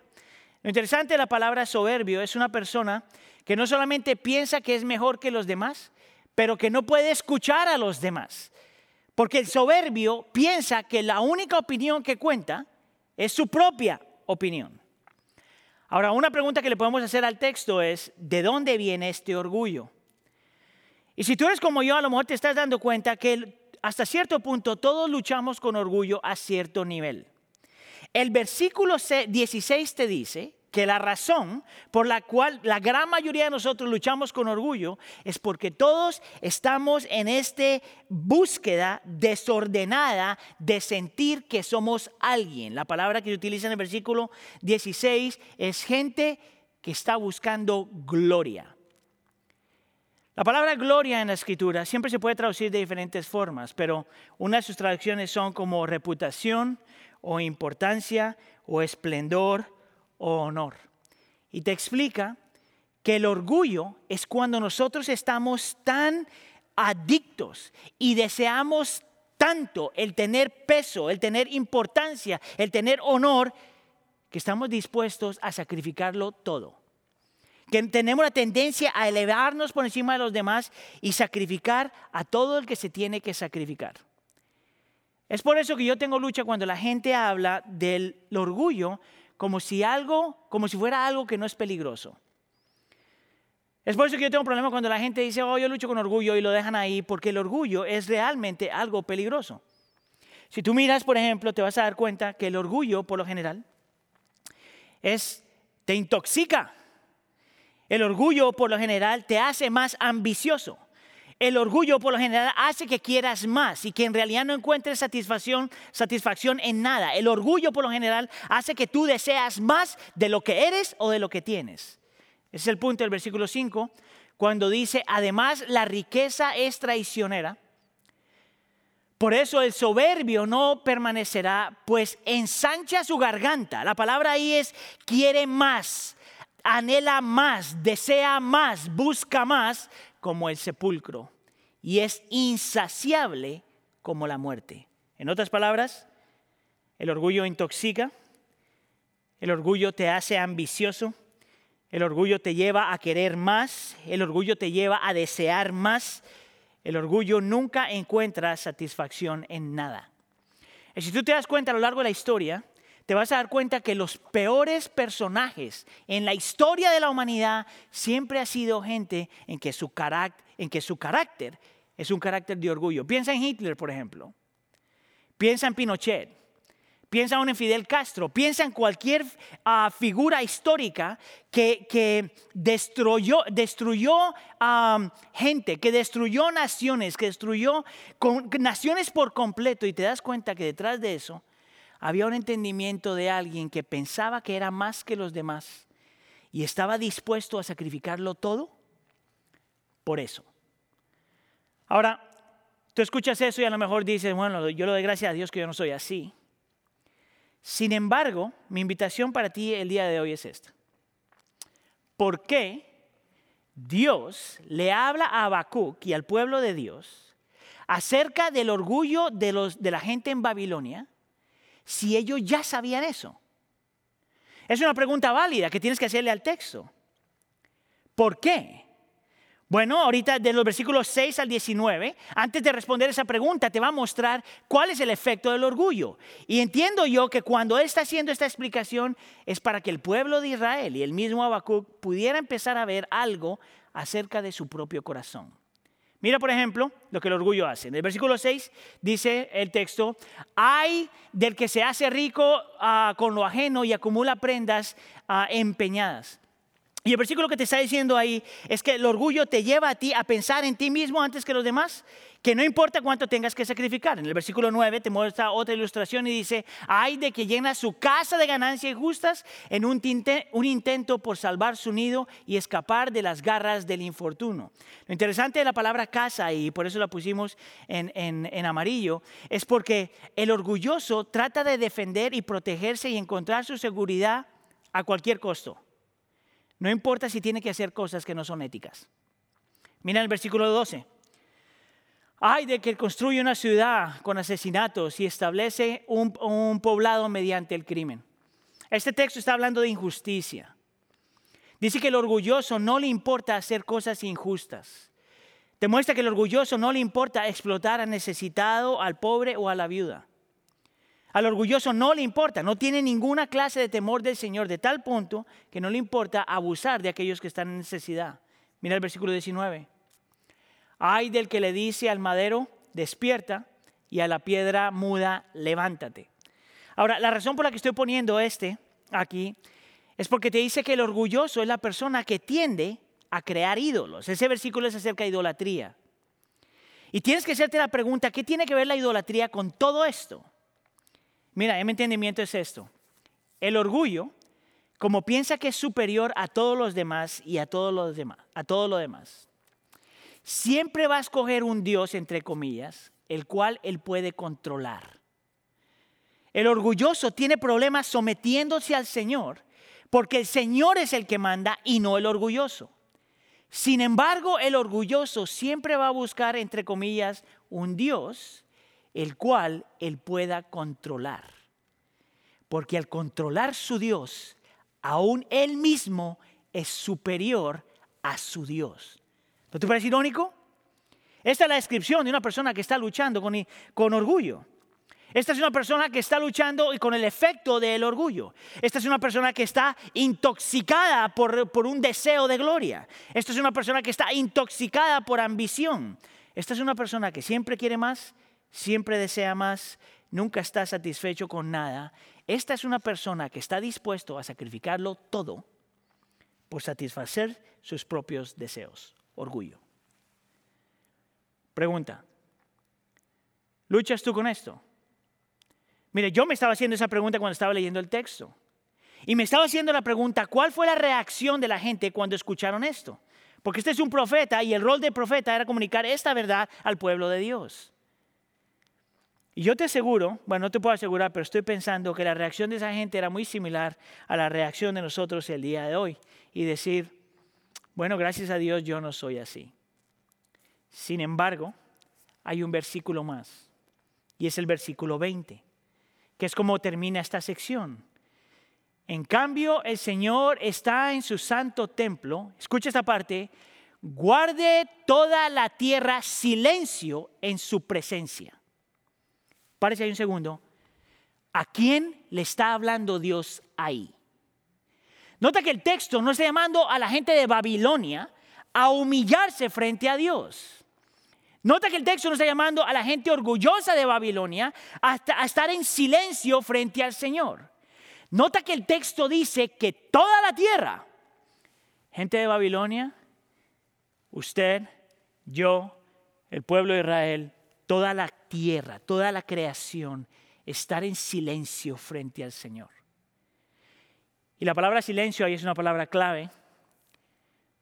Lo interesante de la palabra soberbio es una persona que no solamente piensa que es mejor que los demás, pero que no puede escuchar a los demás. Porque el soberbio piensa que la única opinión que cuenta es su propia opinión. Ahora, una pregunta que le podemos hacer al texto es, ¿de dónde viene este orgullo? Y si tú eres como yo, a lo mejor te estás dando cuenta que hasta cierto punto todos luchamos con orgullo a cierto nivel. El versículo 16 te dice que la razón por la cual la gran mayoría de nosotros luchamos con orgullo es porque todos estamos en esta búsqueda desordenada de sentir que somos alguien. La palabra que se utiliza en el versículo 16 es gente que está buscando gloria. La palabra gloria en la escritura siempre se puede traducir de diferentes formas, pero una de sus traducciones son como reputación o importancia o esplendor o honor. Y te explica que el orgullo es cuando nosotros estamos tan adictos y deseamos tanto el tener peso, el tener importancia, el tener honor, que estamos dispuestos a sacrificarlo todo. Que tenemos la tendencia a elevarnos por encima de los demás y sacrificar a todo el que se tiene que sacrificar. Es por eso que yo tengo lucha cuando la gente habla del orgullo, como si algo, como si fuera algo que no es peligroso. Es por eso que yo tengo un problema cuando la gente dice, oh, yo lucho con orgullo y lo dejan ahí, porque el orgullo es realmente algo peligroso. Si tú miras, por ejemplo, te vas a dar cuenta que el orgullo, por lo general, es, te intoxica. El orgullo, por lo general, te hace más ambicioso. El orgullo por lo general hace que quieras más y que en realidad no encuentres satisfacción, satisfacción en nada. El orgullo por lo general hace que tú deseas más de lo que eres o de lo que tienes. Ese es el punto del versículo 5, cuando dice, además la riqueza es traicionera. Por eso el soberbio no permanecerá, pues ensancha su garganta. La palabra ahí es quiere más, anhela más, desea más, busca más, como el sepulcro y es insaciable como la muerte. En otras palabras, el orgullo intoxica, el orgullo te hace ambicioso, el orgullo te lleva a querer más, el orgullo te lleva a desear más, el orgullo nunca encuentra satisfacción en nada. Y si tú te das cuenta a lo largo de la historia, te vas a dar cuenta que los peores personajes en la historia de la humanidad siempre ha sido gente en que su, en que su carácter es un carácter de orgullo. Piensa en Hitler, por ejemplo. Piensa en Pinochet. Piensa en Fidel Castro. Piensa en cualquier ah, figura histórica que, destruyó, destruyó gente, que destruyó naciones, que destruyó naciones por completo. Y te das cuenta que detrás de eso había un entendimiento de alguien que pensaba que era más que los demás y estaba dispuesto a sacrificarlo todo por eso. Ahora, tú escuchas eso y a lo mejor dices, bueno, yo le doy gracias a Dios que yo no soy así. Sin embargo, mi invitación para ti el día de hoy es esta. ¿Por qué Dios le habla a Habacuc y al pueblo de Dios acerca del orgullo de, de la gente en Babilonia si ellos ya sabían eso? Es una pregunta válida que tienes que hacerle al texto. ¿Por qué? Bueno, ahorita de los versículos 6 al 19, antes de responder esa pregunta, te va a mostrar cuál es el efecto del orgullo. Y entiendo yo que cuando él está haciendo esta explicación es para que el pueblo de Israel y el mismo Habacuc pudiera empezar a ver algo acerca de su propio corazón. Mira, por ejemplo, lo que el orgullo hace. En el versículo 6 dice el texto, hay del que se hace rico ah, con lo ajeno y acumula prendas ah, empeñadas. Y el versículo que te está diciendo ahí es que el orgullo te lleva a ti a pensar en ti mismo antes que los demás, que no importa cuánto tengas que sacrificar. En el versículo 9 te muestra otra ilustración y dice, hay de que llena su casa de ganancias injustas en un, intento por salvar su nido y escapar de las garras del infortuno. Lo interesante de la palabra casa, y por eso la pusimos en amarillo, es porque el orgulloso trata de defender y protegerse y encontrar su seguridad a cualquier costo. No importa si tiene que hacer cosas que no son éticas. Mira el versículo 12. Ay de que construye una ciudad con asesinatos y establece un, un, poblado mediante el crimen. Este texto está hablando de injusticia. Dice que el orgulloso no le importa hacer cosas injustas. Demuestra que el orgulloso no le importa explotar al necesitado, al pobre o a la viuda. Al orgulloso no le importa, no tiene ninguna clase de temor del Señor, de tal punto que no le importa abusar de aquellos que están en necesidad. Mira el versículo 19. Hay del que le dice al madero, despierta, y a la piedra muda, levántate. Ahora, la razón por la que estoy poniendo este aquí es porque te dice que el orgulloso es la persona que tiende a crear ídolos. Ese versículo es acerca de idolatría. Y tienes que hacerte la pregunta, ¿qué tiene que ver la idolatría con todo esto? Mira, mi entendimiento es esto. El orgullo, como piensa que es superior a todos los demás y a todos los demás, a todo lo demás, siempre va a escoger un Dios, entre comillas, el cual él puede controlar. El orgulloso tiene problemas sometiéndose al Señor, porque el Señor es el que manda y no el orgulloso. Sin embargo, el orgulloso siempre va a buscar, entre comillas, un Dios el cual él pueda controlar. Porque al controlar su Dios, aún él mismo es superior a su Dios. ¿No te parece irónico? Esta es la descripción de una persona que está luchando con, con orgullo. Esta es una persona que está luchando con el efecto del orgullo. Esta es una persona que está intoxicada por, por, un deseo de gloria. Esta es una persona que está intoxicada por ambición. Esta es una persona que siempre quiere más siempre desea más, nunca está satisfecho con nada. Esta es una persona que está dispuesto a sacrificarlo todo por satisfacer sus propios deseos. Orgullo. Pregunta. ¿Luchas tú con esto? Mire, yo me estaba haciendo esa pregunta cuando estaba leyendo el texto. Y me estaba haciendo la pregunta, ¿cuál fue la reacción de la gente cuando escucharon esto? Porque este es un profeta y el rol del profeta era comunicar esta verdad al pueblo de Dios. Y yo te aseguro, bueno, no te puedo asegurar, pero estoy pensando que la reacción de esa gente era muy similar a la reacción de nosotros el día de hoy. Y decir, bueno, gracias a Dios yo no soy así. Sin embargo, hay un versículo más, y es el versículo 20, que es como termina esta sección. En cambio, el Señor está en su santo templo, escucha esta parte, guarde toda la tierra silencio en su presencia. Párese ahí un segundo. ¿A quién le está hablando Dios ahí? Nota que el texto no está llamando a la gente de Babilonia a humillarse frente a Dios. Nota que el texto no está llamando a la gente orgullosa de Babilonia a estar en silencio frente al Señor. Nota que el texto dice que toda la tierra, gente de Babilonia, usted, yo, el pueblo de Israel, toda la tierra, toda la creación, estar en silencio frente al Señor. Y la palabra silencio ahí es una palabra clave,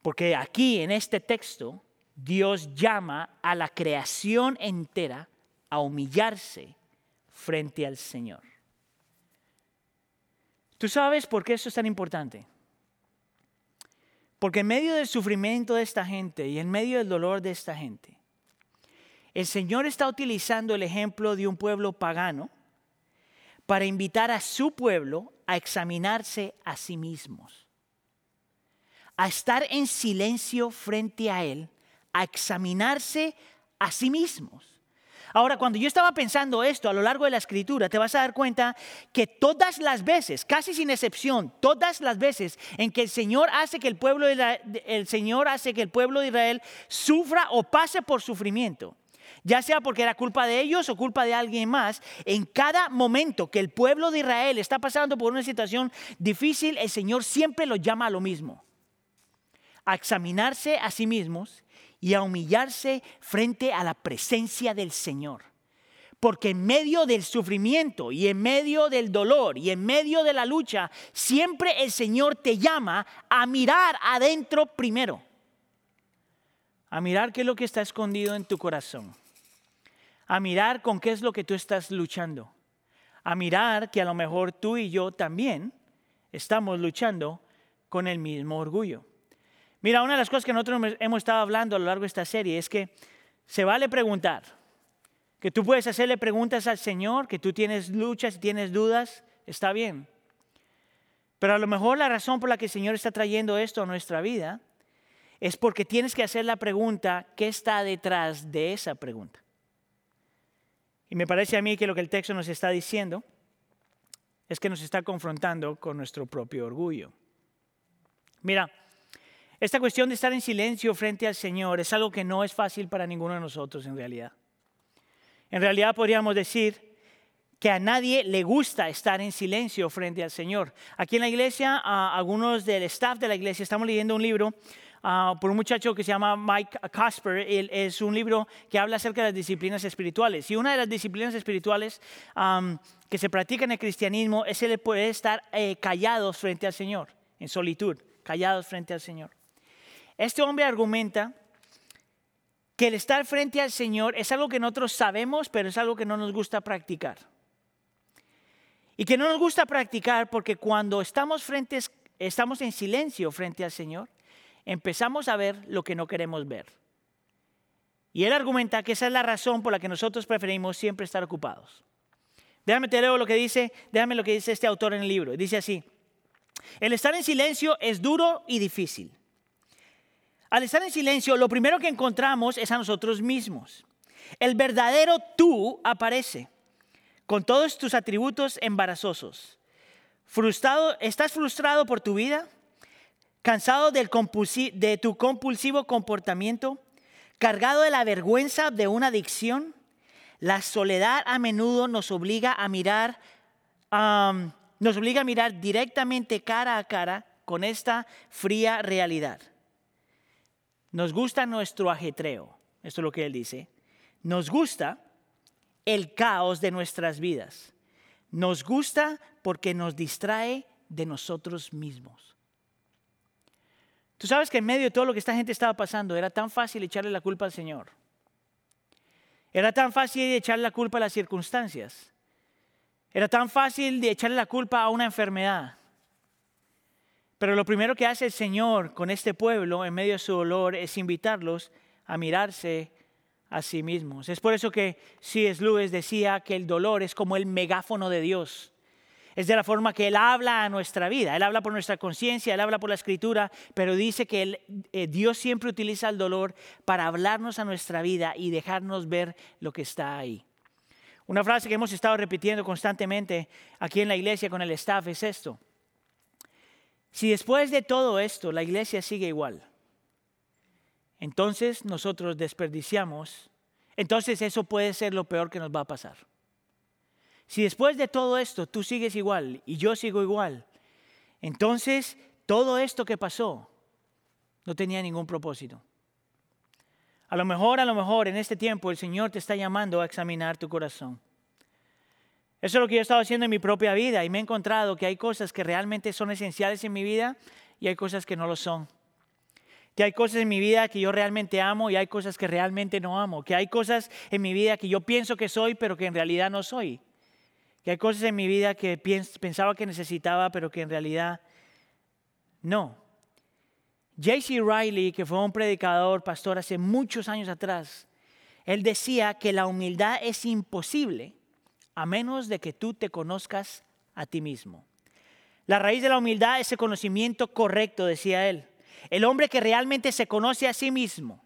porque aquí en este texto Dios llama a la creación entera a humillarse frente al Señor. ¿Tú sabes por qué eso es tan importante? Porque en medio del sufrimiento de esta gente y en medio del dolor de esta gente, el Señor está utilizando el ejemplo de un pueblo pagano para invitar a su pueblo a examinarse a sí mismos, a estar en silencio frente a Él a examinarse a sí mismos. Ahora, cuando yo estaba pensando esto a lo largo de la escritura, te vas a dar cuenta que todas las veces, casi sin excepción, todas las veces en que el Señor hace que el pueblo de el Señor hace que el pueblo de Israel sufra o pase por sufrimiento, ya sea porque era culpa de ellos o culpa de alguien más, en cada momento que el pueblo de Israel está pasando por una situación difícil, el Señor siempre lo llama a lo mismo, a examinarse a sí mismos y a humillarse frente a la presencia del Señor. Porque en medio del sufrimiento y en medio del dolor y en medio de la lucha, siempre el Señor te llama a mirar adentro primero. A mirar qué es lo que está escondido en tu corazón. A mirar con qué es lo que tú estás luchando. A mirar que a lo mejor tú y yo también estamos luchando con el mismo orgullo. Mira, una de las cosas que nosotros hemos estado hablando a lo largo de esta serie es que se vale preguntar, que tú puedes hacerle preguntas al Señor, que tú tienes luchas tienes dudas, está bien. Pero a lo mejor la razón por la que el Señor está trayendo esto a nuestra vida es porque tienes que hacer la pregunta, ¿qué está detrás de esa pregunta? Y me parece a mí que lo que el texto nos está diciendo es que nos está confrontando con nuestro propio orgullo. Mira, esta cuestión de estar en silencio frente al Señor es algo que no es fácil para ninguno de nosotros en realidad. En realidad podríamos decir que a nadie le gusta estar en silencio frente al Señor. Aquí en la iglesia, algunos del staff de la iglesia, estamos leyendo un libro ah, por un muchacho que se llama Mike Casper. es un libro que habla acerca de las disciplinas espirituales. Y una de las disciplinas espirituales que se practica en el cristianismo es el poder estar eh, callados frente al Señor, en solitud, callados frente al Señor. Este hombre argumenta que el estar frente al Señor es algo que nosotros sabemos, pero es algo que no nos gusta practicar. Y que no nos gusta practicar porque cuando estamos, frente, estamos en silencio frente al Señor, empezamos a ver lo que no queremos ver. Y él argumenta que esa es la razón por la que nosotros preferimos siempre estar ocupados. Déjame te leo lo que dice, déjame lo que dice este autor en el libro. Dice así: El estar en silencio es duro y difícil. Al estar en silencio, lo primero que encontramos es a nosotros mismos. El verdadero tú aparece con todos tus atributos embarazosos. Frustrado, ¿Estás frustrado por tu vida? ¿Cansado del de tu compulsivo comportamiento? ¿Cargado de la vergüenza de una adicción? La soledad a menudo nos obliga a mirar, nos obliga a mirar directamente cara a cara con esta fría realidad. Nos gusta nuestro ajetreo, esto es lo que él dice. Nos gusta el caos de nuestras vidas. Nos gusta porque nos distrae de nosotros mismos. Tú sabes que en medio de todo lo que esta gente estaba pasando era tan fácil echarle la culpa al Señor. Era tan fácil echarle la culpa a las circunstancias. Era tan fácil de echarle la culpa a una enfermedad. Pero lo primero que hace el Señor con este pueblo en medio de su dolor es invitarlos a mirarse a sí mismos. Es por eso que C.S. Lewis decía que el dolor es como el megáfono de Dios. Es de la forma que Él habla a nuestra vida. Él habla por nuestra conciencia, Él habla por la escritura, pero dice que eh, Dios siempre utiliza el dolor para hablarnos a nuestra vida y dejarnos ver lo que está ahí. Una frase que hemos estado repitiendo constantemente aquí en la iglesia con el staff es esto. Si después de todo esto la iglesia sigue igual, entonces nosotros desperdiciamos, entonces eso puede ser lo peor que nos va a pasar. Si después de todo esto tú sigues igual y yo sigo igual, entonces todo esto que pasó no tenía ningún propósito. A lo mejor, a lo mejor en este tiempo el Señor te está llamando a examinar tu corazón. Eso es lo que yo he estado haciendo en mi propia vida y me he encontrado que hay cosas que realmente son esenciales en mi vida y hay cosas que no lo son. Que hay cosas en mi vida que yo realmente amo y hay cosas que realmente no amo. Que hay cosas en mi vida que yo pienso que soy pero que en realidad no soy. Que hay cosas en mi vida que pensaba que necesitaba pero que en realidad no. J.C. Riley, que fue un predicador, pastor hace muchos años atrás, él decía que la humildad es imposible a menos de que tú te conozcas a ti mismo. La raíz de la humildad es el conocimiento correcto, decía él. El hombre que realmente se conoce a sí mismo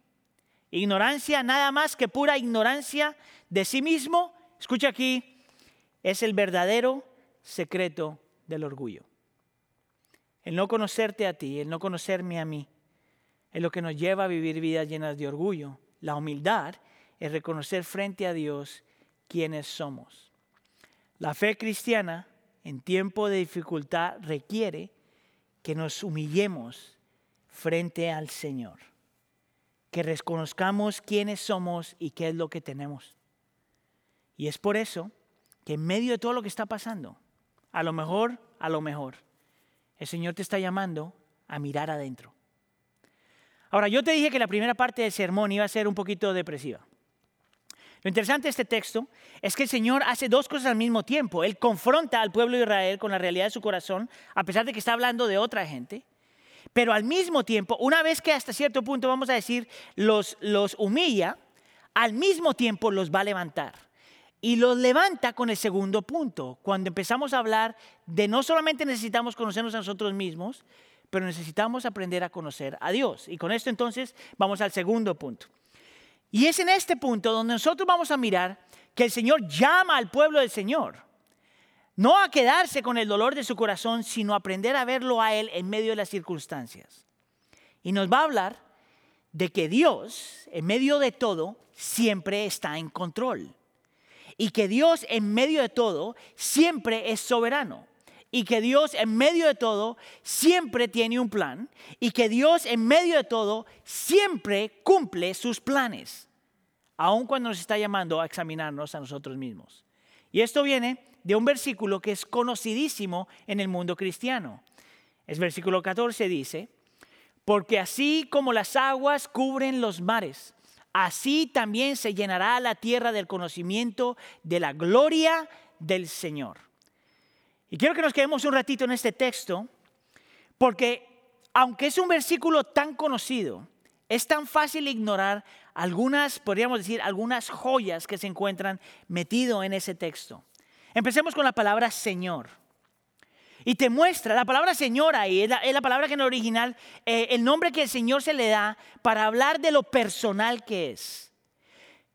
ignorancia, nada más que pura ignorancia de sí mismo, escucha aquí, es el verdadero secreto del orgullo. El no conocerte a ti, el no conocerme a mí, es lo que nos lleva a vivir vidas llenas de orgullo. La humildad es reconocer frente a Dios quiénes somos. La fe cristiana en tiempo de dificultad requiere que nos humillemos frente al Señor, que reconozcamos quiénes somos y qué es lo que tenemos. Y es por eso que en medio de todo lo que está pasando, a lo mejor, a lo mejor, el Señor te está llamando a mirar adentro. Ahora, yo te dije que la primera parte del sermón iba a ser un poquito depresiva. Lo interesante de este texto es que el Señor hace dos cosas al mismo tiempo. Él confronta al pueblo de Israel con la realidad de su corazón, a pesar de que está hablando de otra gente. Pero al mismo tiempo, una vez que hasta cierto punto, vamos a decir, los, los humilla, al mismo tiempo los va a levantar. Y los levanta con el segundo punto, cuando empezamos a hablar de no solamente necesitamos conocernos a nosotros mismos, pero necesitamos aprender a conocer a Dios. Y con esto entonces vamos al segundo punto. Y es en este punto donde nosotros vamos a mirar que el Señor llama al pueblo del Señor. No a quedarse con el dolor de su corazón, sino a aprender a verlo a Él en medio de las circunstancias. Y nos va a hablar de que Dios, en medio de todo, siempre está en control. Y que Dios, en medio de todo, siempre es soberano y que Dios en medio de todo siempre tiene un plan y que Dios en medio de todo siempre cumple sus planes, aun cuando nos está llamando a examinarnos a nosotros mismos. Y esto viene de un versículo que es conocidísimo en el mundo cristiano. Es versículo 14 dice, porque así como las aguas cubren los mares, así también se llenará la tierra del conocimiento de la gloria del Señor. Y quiero que nos quedemos un ratito en este texto, porque aunque es un versículo tan conocido, es tan fácil ignorar algunas, podríamos decir, algunas joyas que se encuentran metido en ese texto. Empecemos con la palabra Señor. Y te muestra, la palabra Señor ahí es la, palabra que en el original, eh, el nombre que el Señor se le da para hablar de lo personal que es.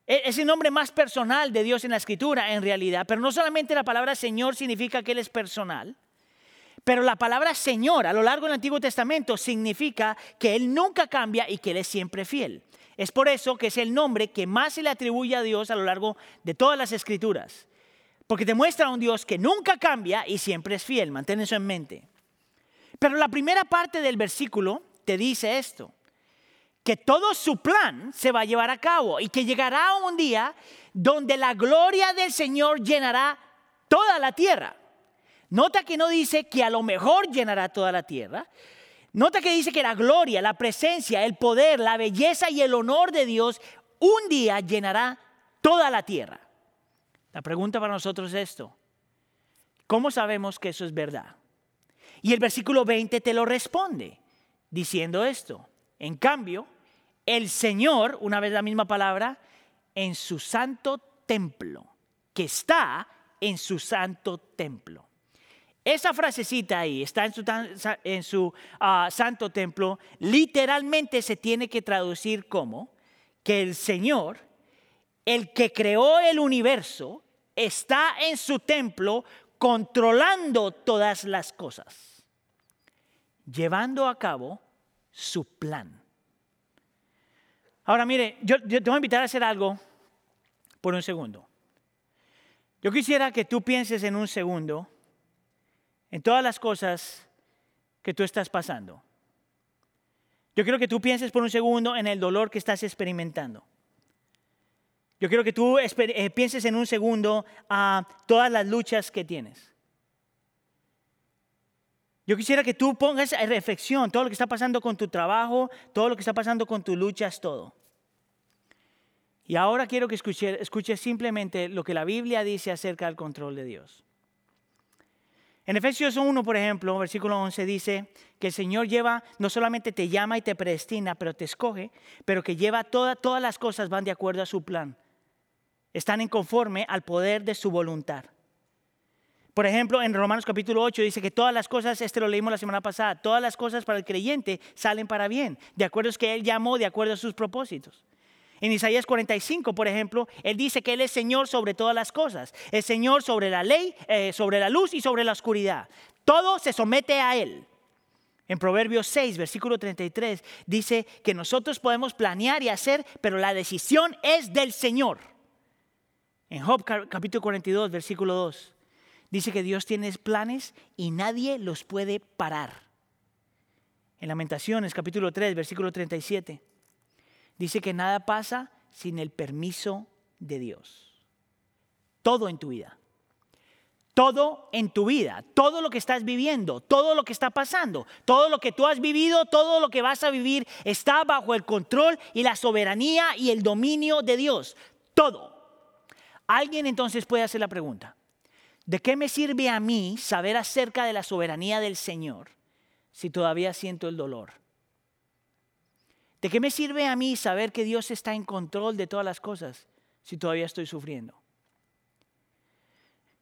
E, es el nombre más personal de Dios en la escritura, en realidad. Pero no solamente la palabra Señor significa que Él es personal, pero la palabra Señor a lo largo del Antiguo Testamento significa que Él nunca cambia y que Él es siempre fiel. Es por eso que es el nombre que más se le atribuye a Dios a lo largo de todas las escrituras. Porque te muestra a un Dios que nunca cambia y siempre es fiel. Mantén eso en mente. Pero la primera parte del versículo te dice esto que todo su plan se va a llevar a cabo y que llegará un día donde la gloria del Señor llenará toda la tierra. Nota que no dice que a lo mejor llenará toda la tierra. Nota que dice que la gloria, la presencia, el poder, la belleza y el honor de Dios un día llenará toda la tierra. La pregunta para nosotros es esto. ¿Cómo sabemos que eso es verdad? Y el versículo 20 te lo responde diciendo esto. En cambio, el Señor, una vez la misma palabra, en su santo templo, que está en su santo templo. Esa frasecita ahí, está en su, ah, santo templo, literalmente se tiene que traducir como que el Señor, el que creó el universo, está en su templo controlando todas las cosas, llevando a cabo su plan. Ahora mire, yo, te voy a invitar a hacer algo por un segundo. Yo quisiera que tú pienses en un segundo en todas las cosas que tú estás pasando. Yo quiero que tú pienses por un segundo en el dolor que estás experimentando. Yo quiero que tú eh, pienses en un segundo a todas las luchas que tienes. Yo quisiera que tú pongas en reflexión todo lo que está pasando con tu trabajo, todo lo que está pasando con tus luchas, todo. Y ahora quiero que escuches simplemente lo que la Biblia dice acerca del control de Dios. En Efesios 1, por ejemplo, versículo 11 dice que el Señor lleva, no solamente te llama y te predestina, pero te escoge, pero que lleva todas las cosas van de acuerdo a su plan. Están en conforme al poder de su voluntad. Por ejemplo, en Romanos capítulo 8 dice que todas las cosas, este lo leímos la semana pasada, todas las cosas para el creyente salen para bien, de acuerdo a que Él llamó, de acuerdo a sus propósitos. En Isaías 45, por ejemplo, Él dice que Él es Señor sobre todas las cosas. Es Señor sobre la ley, eh, sobre la luz y sobre la oscuridad. Todo se somete a Él. En Proverbios 6, versículo 33, dice que nosotros podemos planear y hacer, pero la decisión es del Señor. En Job capítulo 42, versículo 2, dice que Dios tiene planes y nadie los puede parar. En Lamentaciones capítulo 3, versículo 37, dice que nada pasa sin el permiso de Dios. Todo en tu vida todo en tu vida, todo lo que estás viviendo, todo lo que está pasando, todo lo que tú has vivido, todo lo que vas a vivir está bajo el control y la soberanía y el dominio de Dios. Todo. Alguien entonces puede hacer la pregunta, ¿de qué me sirve a mí saber acerca de la soberanía del Señor si todavía siento el dolor? ¿De qué me sirve a mí saber que Dios está en control de todas las cosas si todavía estoy sufriendo?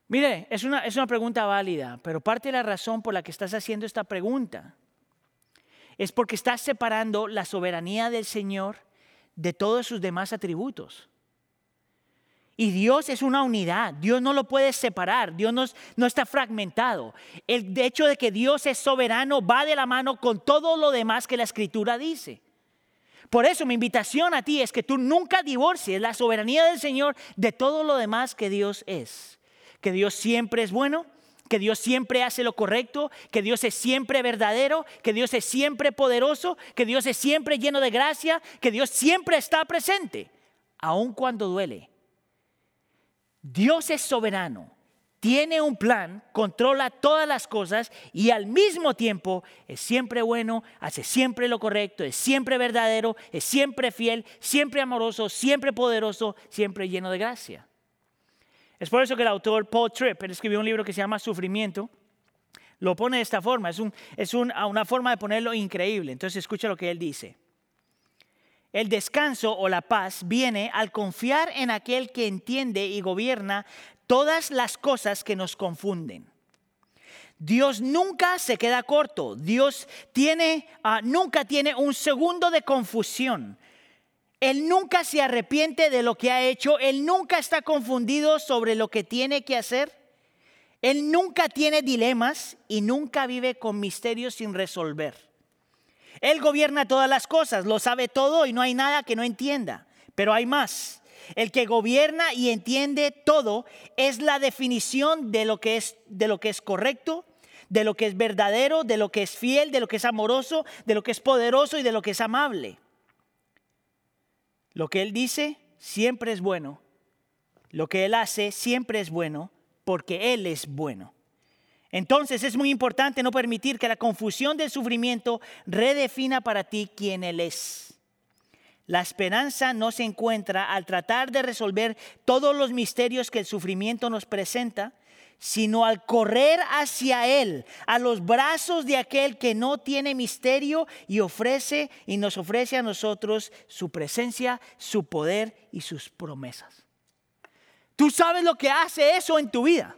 Mire, es una, es una pregunta válida, pero parte de la razón por la que estás haciendo esta pregunta es porque estás separando la soberanía del Señor de todos sus demás atributos. Y Dios es una unidad, Dios no lo puede separar, Dios no, no, está fragmentado. El hecho de que Dios es soberano va de la mano con todo lo demás que la Escritura dice. Por eso mi invitación a ti es que tú nunca divorcies la soberanía del Señor de todo lo demás que Dios es que Dios siempre es bueno, que Dios siempre hace lo correcto, que Dios es siempre verdadero, que Dios es siempre poderoso, que Dios es siempre lleno de gracia, que Dios siempre está presente, aun cuando duele. Dios es soberano, tiene un plan, controla todas las cosas y al mismo tiempo es siempre bueno, hace siempre lo correcto, es siempre verdadero, es siempre fiel, siempre amoroso, siempre poderoso, siempre lleno de gracia. Es por eso que el autor Paul Tripp escribió un libro que se llama Sufrimiento. Lo pone de esta forma, es una forma de ponerlo increíble. Entonces escucha lo que él dice. El descanso o la paz viene al confiar en aquel que entiende y gobierna todas las cosas que nos confunden. Dios nunca se queda corto. Dios tiene, ah, nunca tiene un segundo de confusión. Él nunca se arrepiente de lo que ha hecho, Él nunca está confundido sobre lo que tiene que hacer, Él nunca tiene dilemas y nunca vive con misterios sin resolver. Él gobierna todas las cosas, lo sabe todo y no hay nada que no entienda, pero hay más. El que gobierna y entiende todo es la definición de lo que es, correcto, de lo que es verdadero, de lo que es fiel, de lo que es amoroso, de lo que es poderoso y de lo que es amable. Lo que Él dice siempre es bueno. Lo que Él hace siempre es bueno porque Él es bueno. Entonces es muy importante no permitir que la confusión del sufrimiento redefina para ti quién Él es. La esperanza no se encuentra al tratar de resolver todos los misterios que el sufrimiento nos presenta, sino al correr hacia Él, a los brazos de aquel que no tiene misterio y ofrece y nos ofrece a nosotros su presencia, su poder y sus promesas. Tú sabes lo que hace eso en tu vida.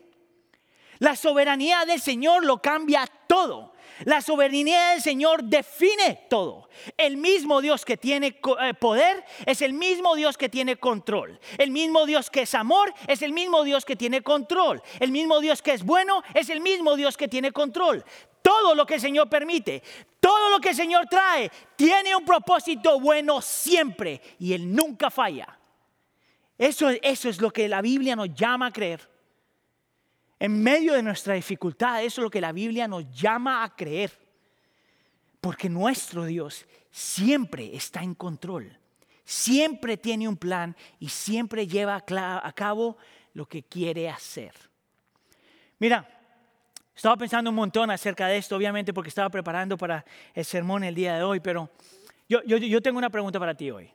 La soberanía del Señor lo cambia todo. La soberanía del Señor define todo. El mismo Dios que tiene eh, poder es el mismo Dios que tiene control. El mismo Dios que es amor es el mismo Dios que tiene control. El mismo Dios que es bueno es el mismo Dios que tiene control. Todo lo que el Señor permite, todo lo que el Señor trae, tiene un propósito bueno siempre y Él nunca falla. Eso, eso es lo que la Biblia nos llama a creer. En medio de nuestra dificultad, eso es lo que la Biblia nos llama a creer. Porque nuestro Dios siempre está en control, siempre tiene un plan y siempre lleva a cabo lo que quiere hacer. Mira, estaba pensando un montón acerca de esto, obviamente porque estaba preparando para el sermón el día de hoy, pero yo, yo tengo una pregunta para ti hoy.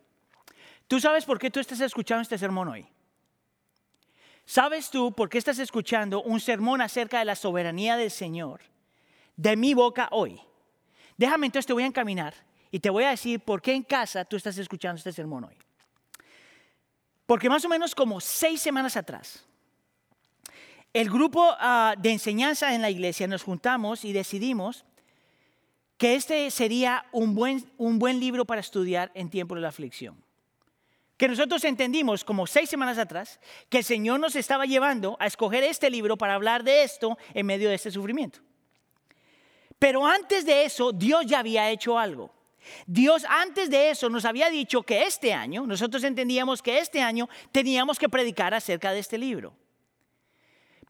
¿Tú sabes por qué tú estás escuchando este sermón hoy? ¿Sabes tú por qué estás escuchando un sermón acerca de la soberanía del Señor de mi boca hoy? Déjame entonces te voy a encaminar y te voy a decir por qué en casa tú estás escuchando este sermón hoy. Porque más o menos como seis semanas atrás, el grupo ah, de enseñanza en la iglesia nos juntamos y decidimos que este sería un buen, un buen libro para estudiar en tiempo de la aflicción. Que nosotros entendimos como seis semanas atrás que el Señor nos estaba llevando a escoger este libro para hablar de esto en medio de este sufrimiento. Pero antes de eso, Dios ya había hecho algo. Dios antes de eso nos había dicho que este año, nosotros entendíamos que este año teníamos que predicar acerca de este libro.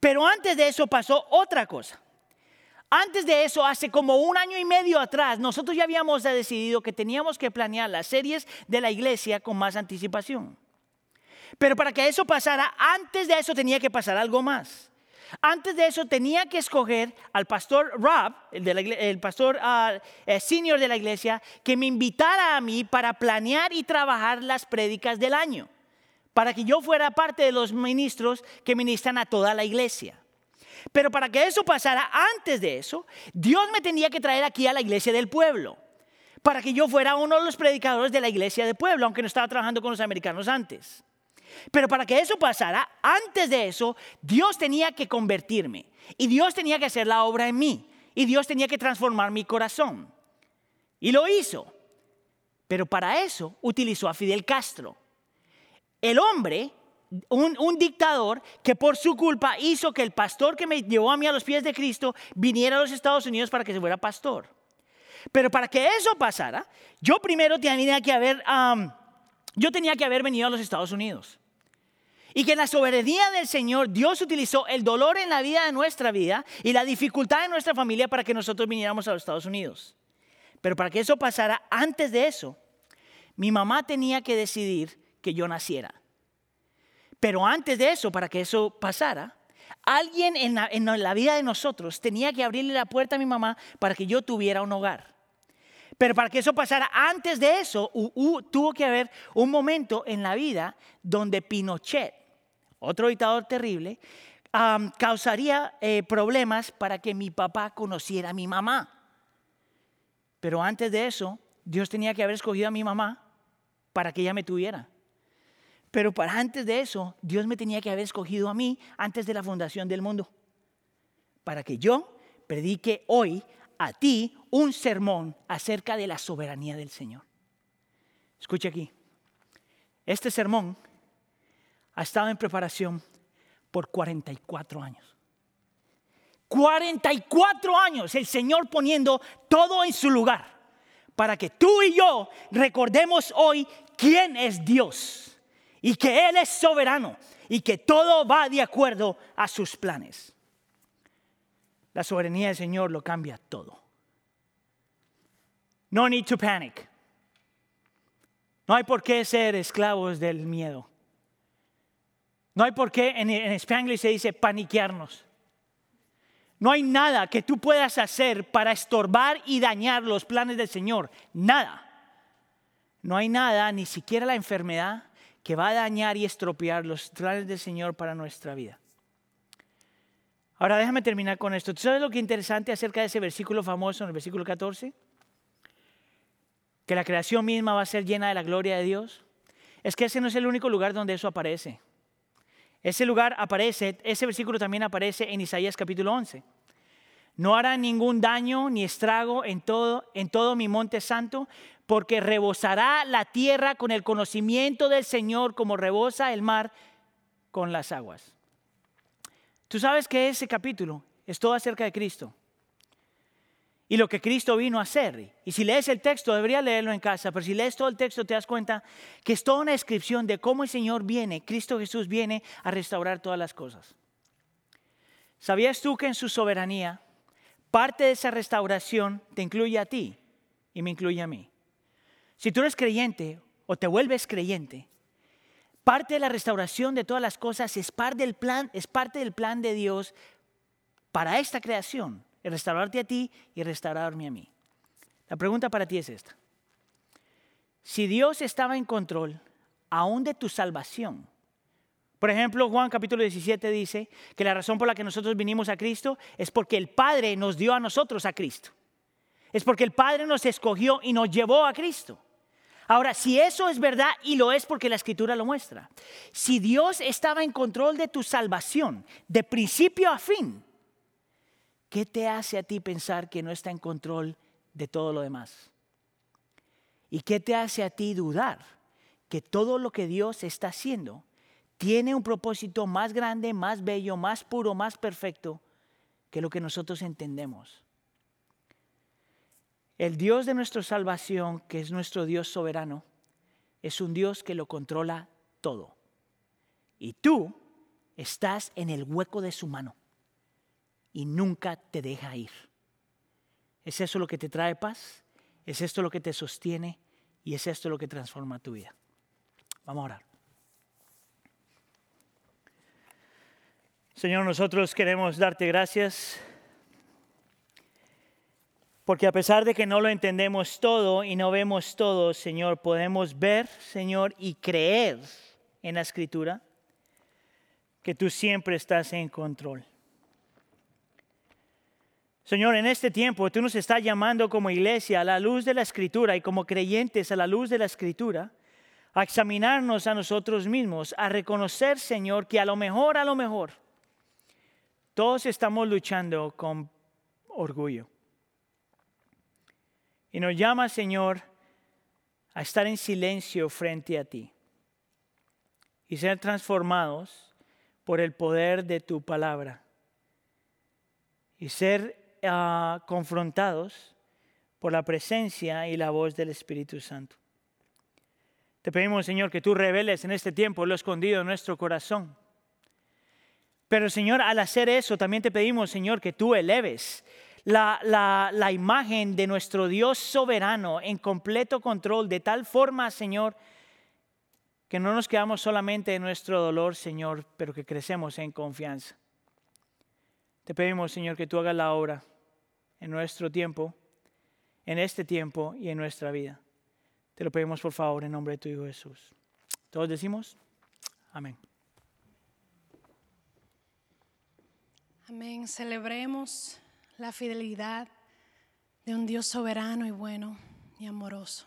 Pero antes de eso pasó otra cosa. Antes de eso, hace como un año y medio atrás, nosotros ya habíamos decidido que teníamos que planear las series de la iglesia con más anticipación. Pero para que eso pasara, antes de eso tenía que pasar algo más. Antes de eso tenía que escoger al pastor Rob, el, pastor eh, senior de la iglesia, que me invitara a mí para planear y trabajar las prédicas del año, para que yo fuera parte de los ministros que ministran a toda la iglesia. Pero para que eso pasara, antes de eso, Dios me tenía que traer aquí a la iglesia del pueblo, para que yo fuera uno de los predicadores de la iglesia del pueblo, aunque no estaba trabajando con los americanos antes. Pero para que eso pasara, antes de eso, Dios tenía que convertirme. Y Dios tenía que hacer la obra en mí. Y Dios tenía que transformar mi corazón. Y lo hizo. Pero para eso utilizó a Fidel Castro. El hombre un, dictador que por su culpa hizo que el pastor que me llevó a mí a los pies de Cristo viniera a los Estados Unidos para que se fuera pastor. Pero para que eso pasara, yo primero tenía que haber, yo tenía que haber venido a los Estados Unidos. Y que en la soberanía del Señor Dios utilizó el dolor en la vida de nuestra vida y la dificultad de nuestra familia para que nosotros viniéramos a los Estados Unidos. Pero para que eso pasara, antes de eso, mi mamá tenía que decidir que yo naciera. Pero antes de eso, para que eso pasara, alguien en la, vida de nosotros tenía que abrirle la puerta a mi mamá para que yo tuviera un hogar. Pero para que eso pasara, antes de eso, tuvo que haber un momento en la vida donde Pinochet, otro dictador terrible, causaría eh, problemas para que mi papá conociera a mi mamá. Pero antes de eso, Dios tenía que haber escogido a mi mamá para que ella me tuviera. Pero para antes de eso, Dios me tenía que haber escogido a mí antes de la fundación del mundo. Para que yo predique hoy a ti un sermón acerca de la soberanía del Señor. Escucha aquí. Este sermón ha estado en preparación por 44 años. 44 años el Señor poniendo todo en su lugar para que tú y yo recordemos hoy quién es Dios y que Él es soberano y que todo va de acuerdo a sus planes. La soberanía del Señor lo cambia todo. No need to panic. No hay por qué ser esclavos del miedo. No hay por qué, en, en se dice paniquearnos. No hay nada que tú puedas hacer para estorbar y dañar los planes del Señor. Nada. No hay nada, ni siquiera la enfermedad, que va a dañar y estropear los planes del Señor para nuestra vida. Ahora déjame terminar con esto. ¿Tú sabes lo que es interesante acerca de ese versículo famoso en el versículo 14? Que la creación misma va a ser llena de la gloria de Dios. Es que ese no es el único lugar donde eso aparece. Ese lugar aparece, ese versículo también aparece en Isaías capítulo 11. No hará ningún daño ni estrago en todo, en todo mi monte santo, porque rebosará la tierra con el conocimiento del Señor como rebosa el mar con las aguas. Tú sabes que ese capítulo es todo acerca de Cristo y lo que Cristo vino a hacer. Y si lees el texto, debería leerlo en casa, pero si lees todo el texto te das cuenta que es toda una descripción de cómo el Señor viene, Cristo Jesús viene a restaurar todas las cosas. ¿Sabías tú que en su soberanía parte de esa restauración te incluye a ti y me incluye a mí? Si tú eres creyente o te vuelves creyente, parte de la restauración de todas las cosas es parte del plan, es parte del plan de Dios para esta creación, el restaurarte a ti y restaurarme a mí. La pregunta para ti es esta. Si Dios estaba en control aún de tu salvación, por ejemplo, Juan capítulo 17 dice que la razón por la que nosotros vinimos a Cristo es porque el Padre nos dio a nosotros a Cristo. Es porque el Padre nos escogió y nos llevó a Cristo. Ahora, si eso es verdad, y lo es porque la escritura lo muestra, si Dios estaba en control de tu salvación, de principio a fin, ¿qué te hace a ti pensar que no está en control de todo lo demás? ¿Y qué te hace a ti dudar que todo lo que Dios está haciendo tiene un propósito más grande, más bello, más puro, más perfecto que lo que nosotros entendemos. El Dios de nuestra salvación, que es nuestro Dios soberano, es un Dios que lo controla todo. Y tú estás en el hueco de su mano y nunca te deja ir. ¿Es eso lo que te trae paz? ¿Es esto lo que te sostiene? ¿Y es esto lo que transforma tu vida? Vamos a orar. Señor, nosotros queremos darte gracias porque a pesar de que no lo entendemos todo y no vemos todo, Señor, podemos ver, Señor, y creer en la escritura que tú siempre estás en control. Señor, en este tiempo tú nos estás llamando como iglesia a la luz de la escritura y como creyentes a la luz de la escritura a examinarnos a nosotros mismos, a reconocer, Señor, que a lo mejor, a lo mejor, todos estamos luchando con orgullo. Y nos llama, Señor, a estar en silencio frente a ti y ser transformados por el poder de tu palabra y ser ah, confrontados por la presencia y la voz del Espíritu Santo. Te pedimos, Señor, que tú reveles en este tiempo lo escondido en nuestro corazón. Pero, Señor, al hacer eso, también te pedimos, Señor, que tú eleves la, imagen de nuestro Dios soberano en completo control, de tal forma, Señor, que no nos quedamos solamente en nuestro dolor, Señor, pero que crecemos en confianza. Te pedimos, Señor, que tú hagas la obra en nuestro tiempo, en este tiempo y en nuestra vida. Te lo pedimos, por favor, en nombre de tu Hijo Jesús. Todos decimos, amén. Amén. Celebremos la fidelidad de un Dios soberano y bueno y amoroso.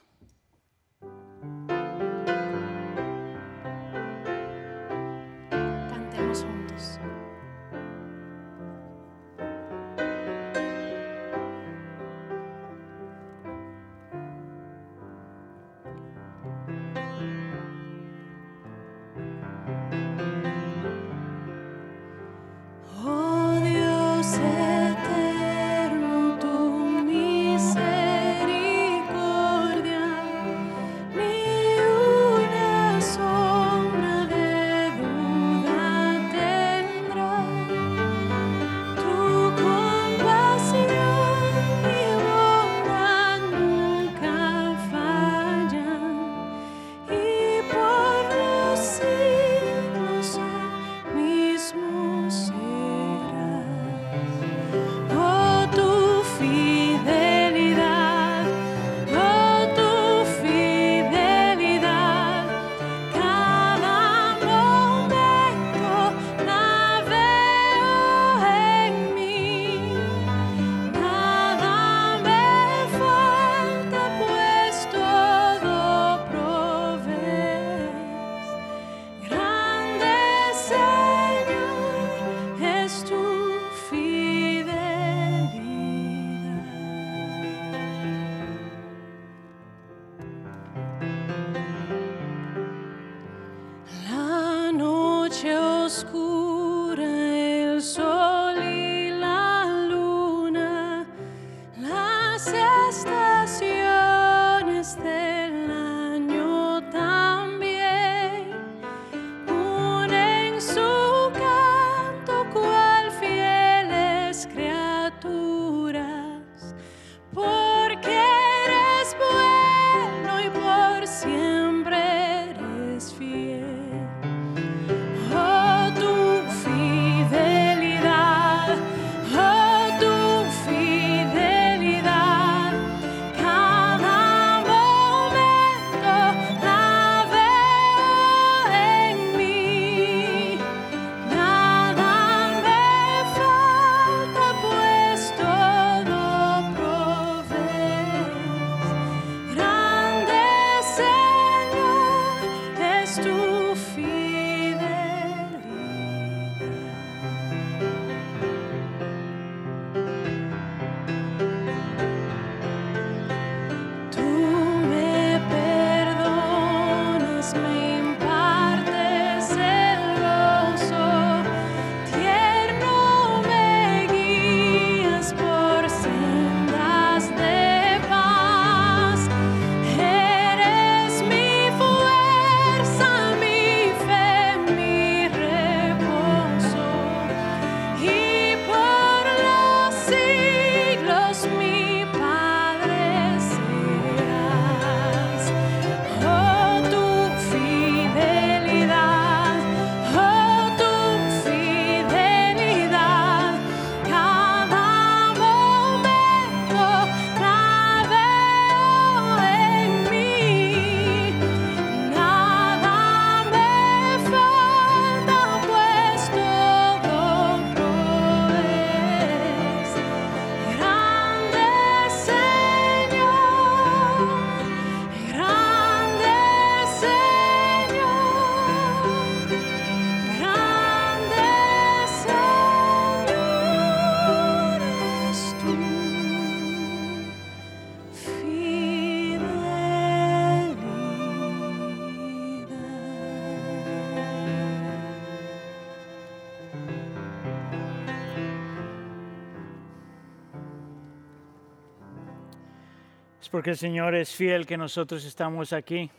Porque el Señor es fiel que nosotros estamos aquí.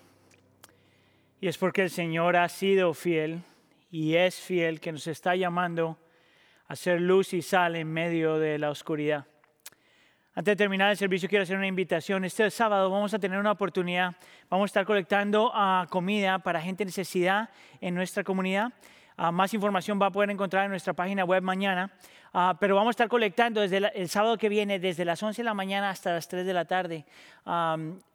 Y es porque el Señor ha sido fiel y es fiel que nos está llamando a ser luz y sal en medio de la oscuridad. Antes de terminar el servicio, quiero hacer una invitación. Este sábado vamos a tener una oportunidad. Vamos a estar colectando ah, comida para gente en necesidad en nuestra comunidad. Ah, más información va a poder encontrar en nuestra página web mañana. Ah, pero vamos a estar colectando desde el sábado que viene, desde las 11 de la mañana hasta las 3 de la tarde,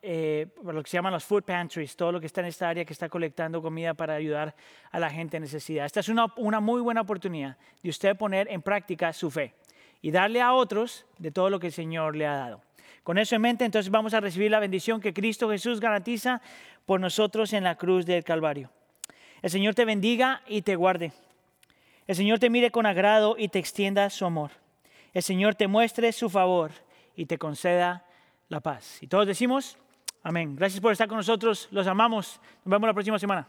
eh, lo que se llaman los food pantries, todo lo que está en esta área que está colectando comida para ayudar a la gente en necesidad. Esta es una, una muy buena oportunidad de usted poner en práctica su fe y darle a otros de todo lo que el Señor le ha dado. Con eso en mente, entonces vamos a recibir la bendición que Cristo Jesús garantiza por nosotros en la cruz del Calvario. El Señor te bendiga y te guarde. El Señor te mire con agrado y te extienda su amor. El Señor te muestre su favor y te conceda la paz. Y todos decimos, amén. Gracias por estar con nosotros. Los amamos. Nos vemos la próxima semana.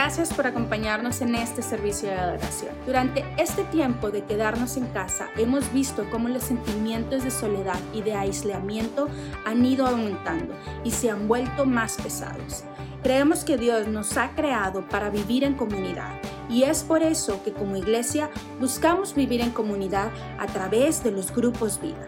Gracias por acompañarnos en este servicio de adoración. Durante este tiempo de quedarnos en casa, hemos visto cómo los sentimientos de soledad y de aislamiento han ido aumentando y se han vuelto más pesados. Creemos que Dios nos ha creado para vivir en comunidad y es por eso que como iglesia buscamos vivir en comunidad a través de los grupos vida.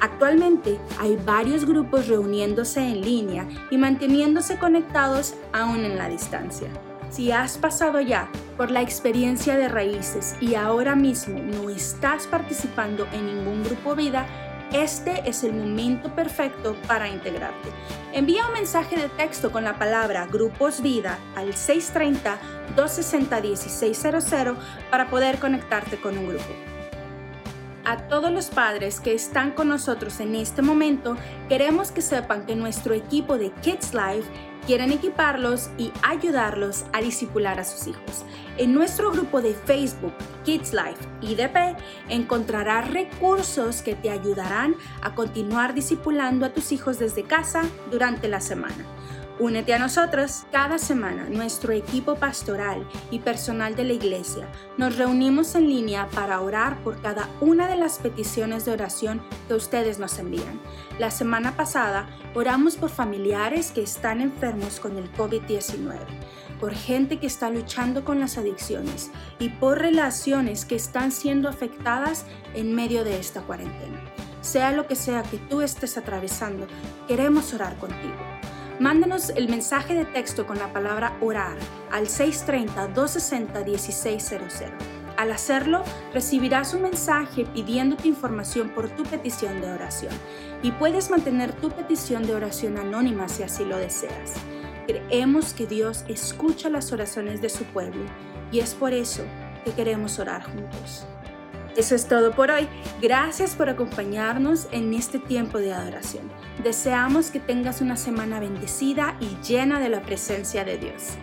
Actualmente hay varios grupos reuniéndose en línea y manteniéndose conectados aún en la distancia. Si has pasado ya por la experiencia de raíces y ahora mismo no estás participando en ningún grupo vida, este es el momento perfecto para integrarte. Envía un mensaje de texto con la palabra Grupos Vida al 630-260-1600 para poder conectarte con un grupo. A todos los padres que están con nosotros en este momento, queremos que sepan que nuestro equipo de Kids Life quieren equiparlos y ayudarlos a disipular a sus hijos. En nuestro grupo de Facebook Kids Life IDP encontrarás recursos que te ayudarán a continuar disipulando a tus hijos desde casa durante la semana. Únete a nosotros. Cada semana nuestro equipo pastoral y personal de la iglesia nos reunimos en línea para orar por cada una de las peticiones de oración que ustedes nos envían. La semana pasada oramos por familiares que están enfermos con el COVID-19, por gente que está luchando con las adicciones y por relaciones que están siendo afectadas en medio de esta cuarentena. Sea lo que sea que tú estés atravesando, queremos orar contigo. Mándanos el mensaje de texto con la palabra orar al 630-260-1600. Al hacerlo, recibirás un mensaje pidiéndote información por tu petición de oración y puedes mantener tu petición de oración anónima si así lo deseas. Creemos que Dios escucha las oraciones de su pueblo y es por eso que queremos orar juntos. Eso es todo por hoy. Gracias por acompañarnos en este tiempo de adoración. Deseamos que tengas una semana bendecida y llena de la presencia de Dios.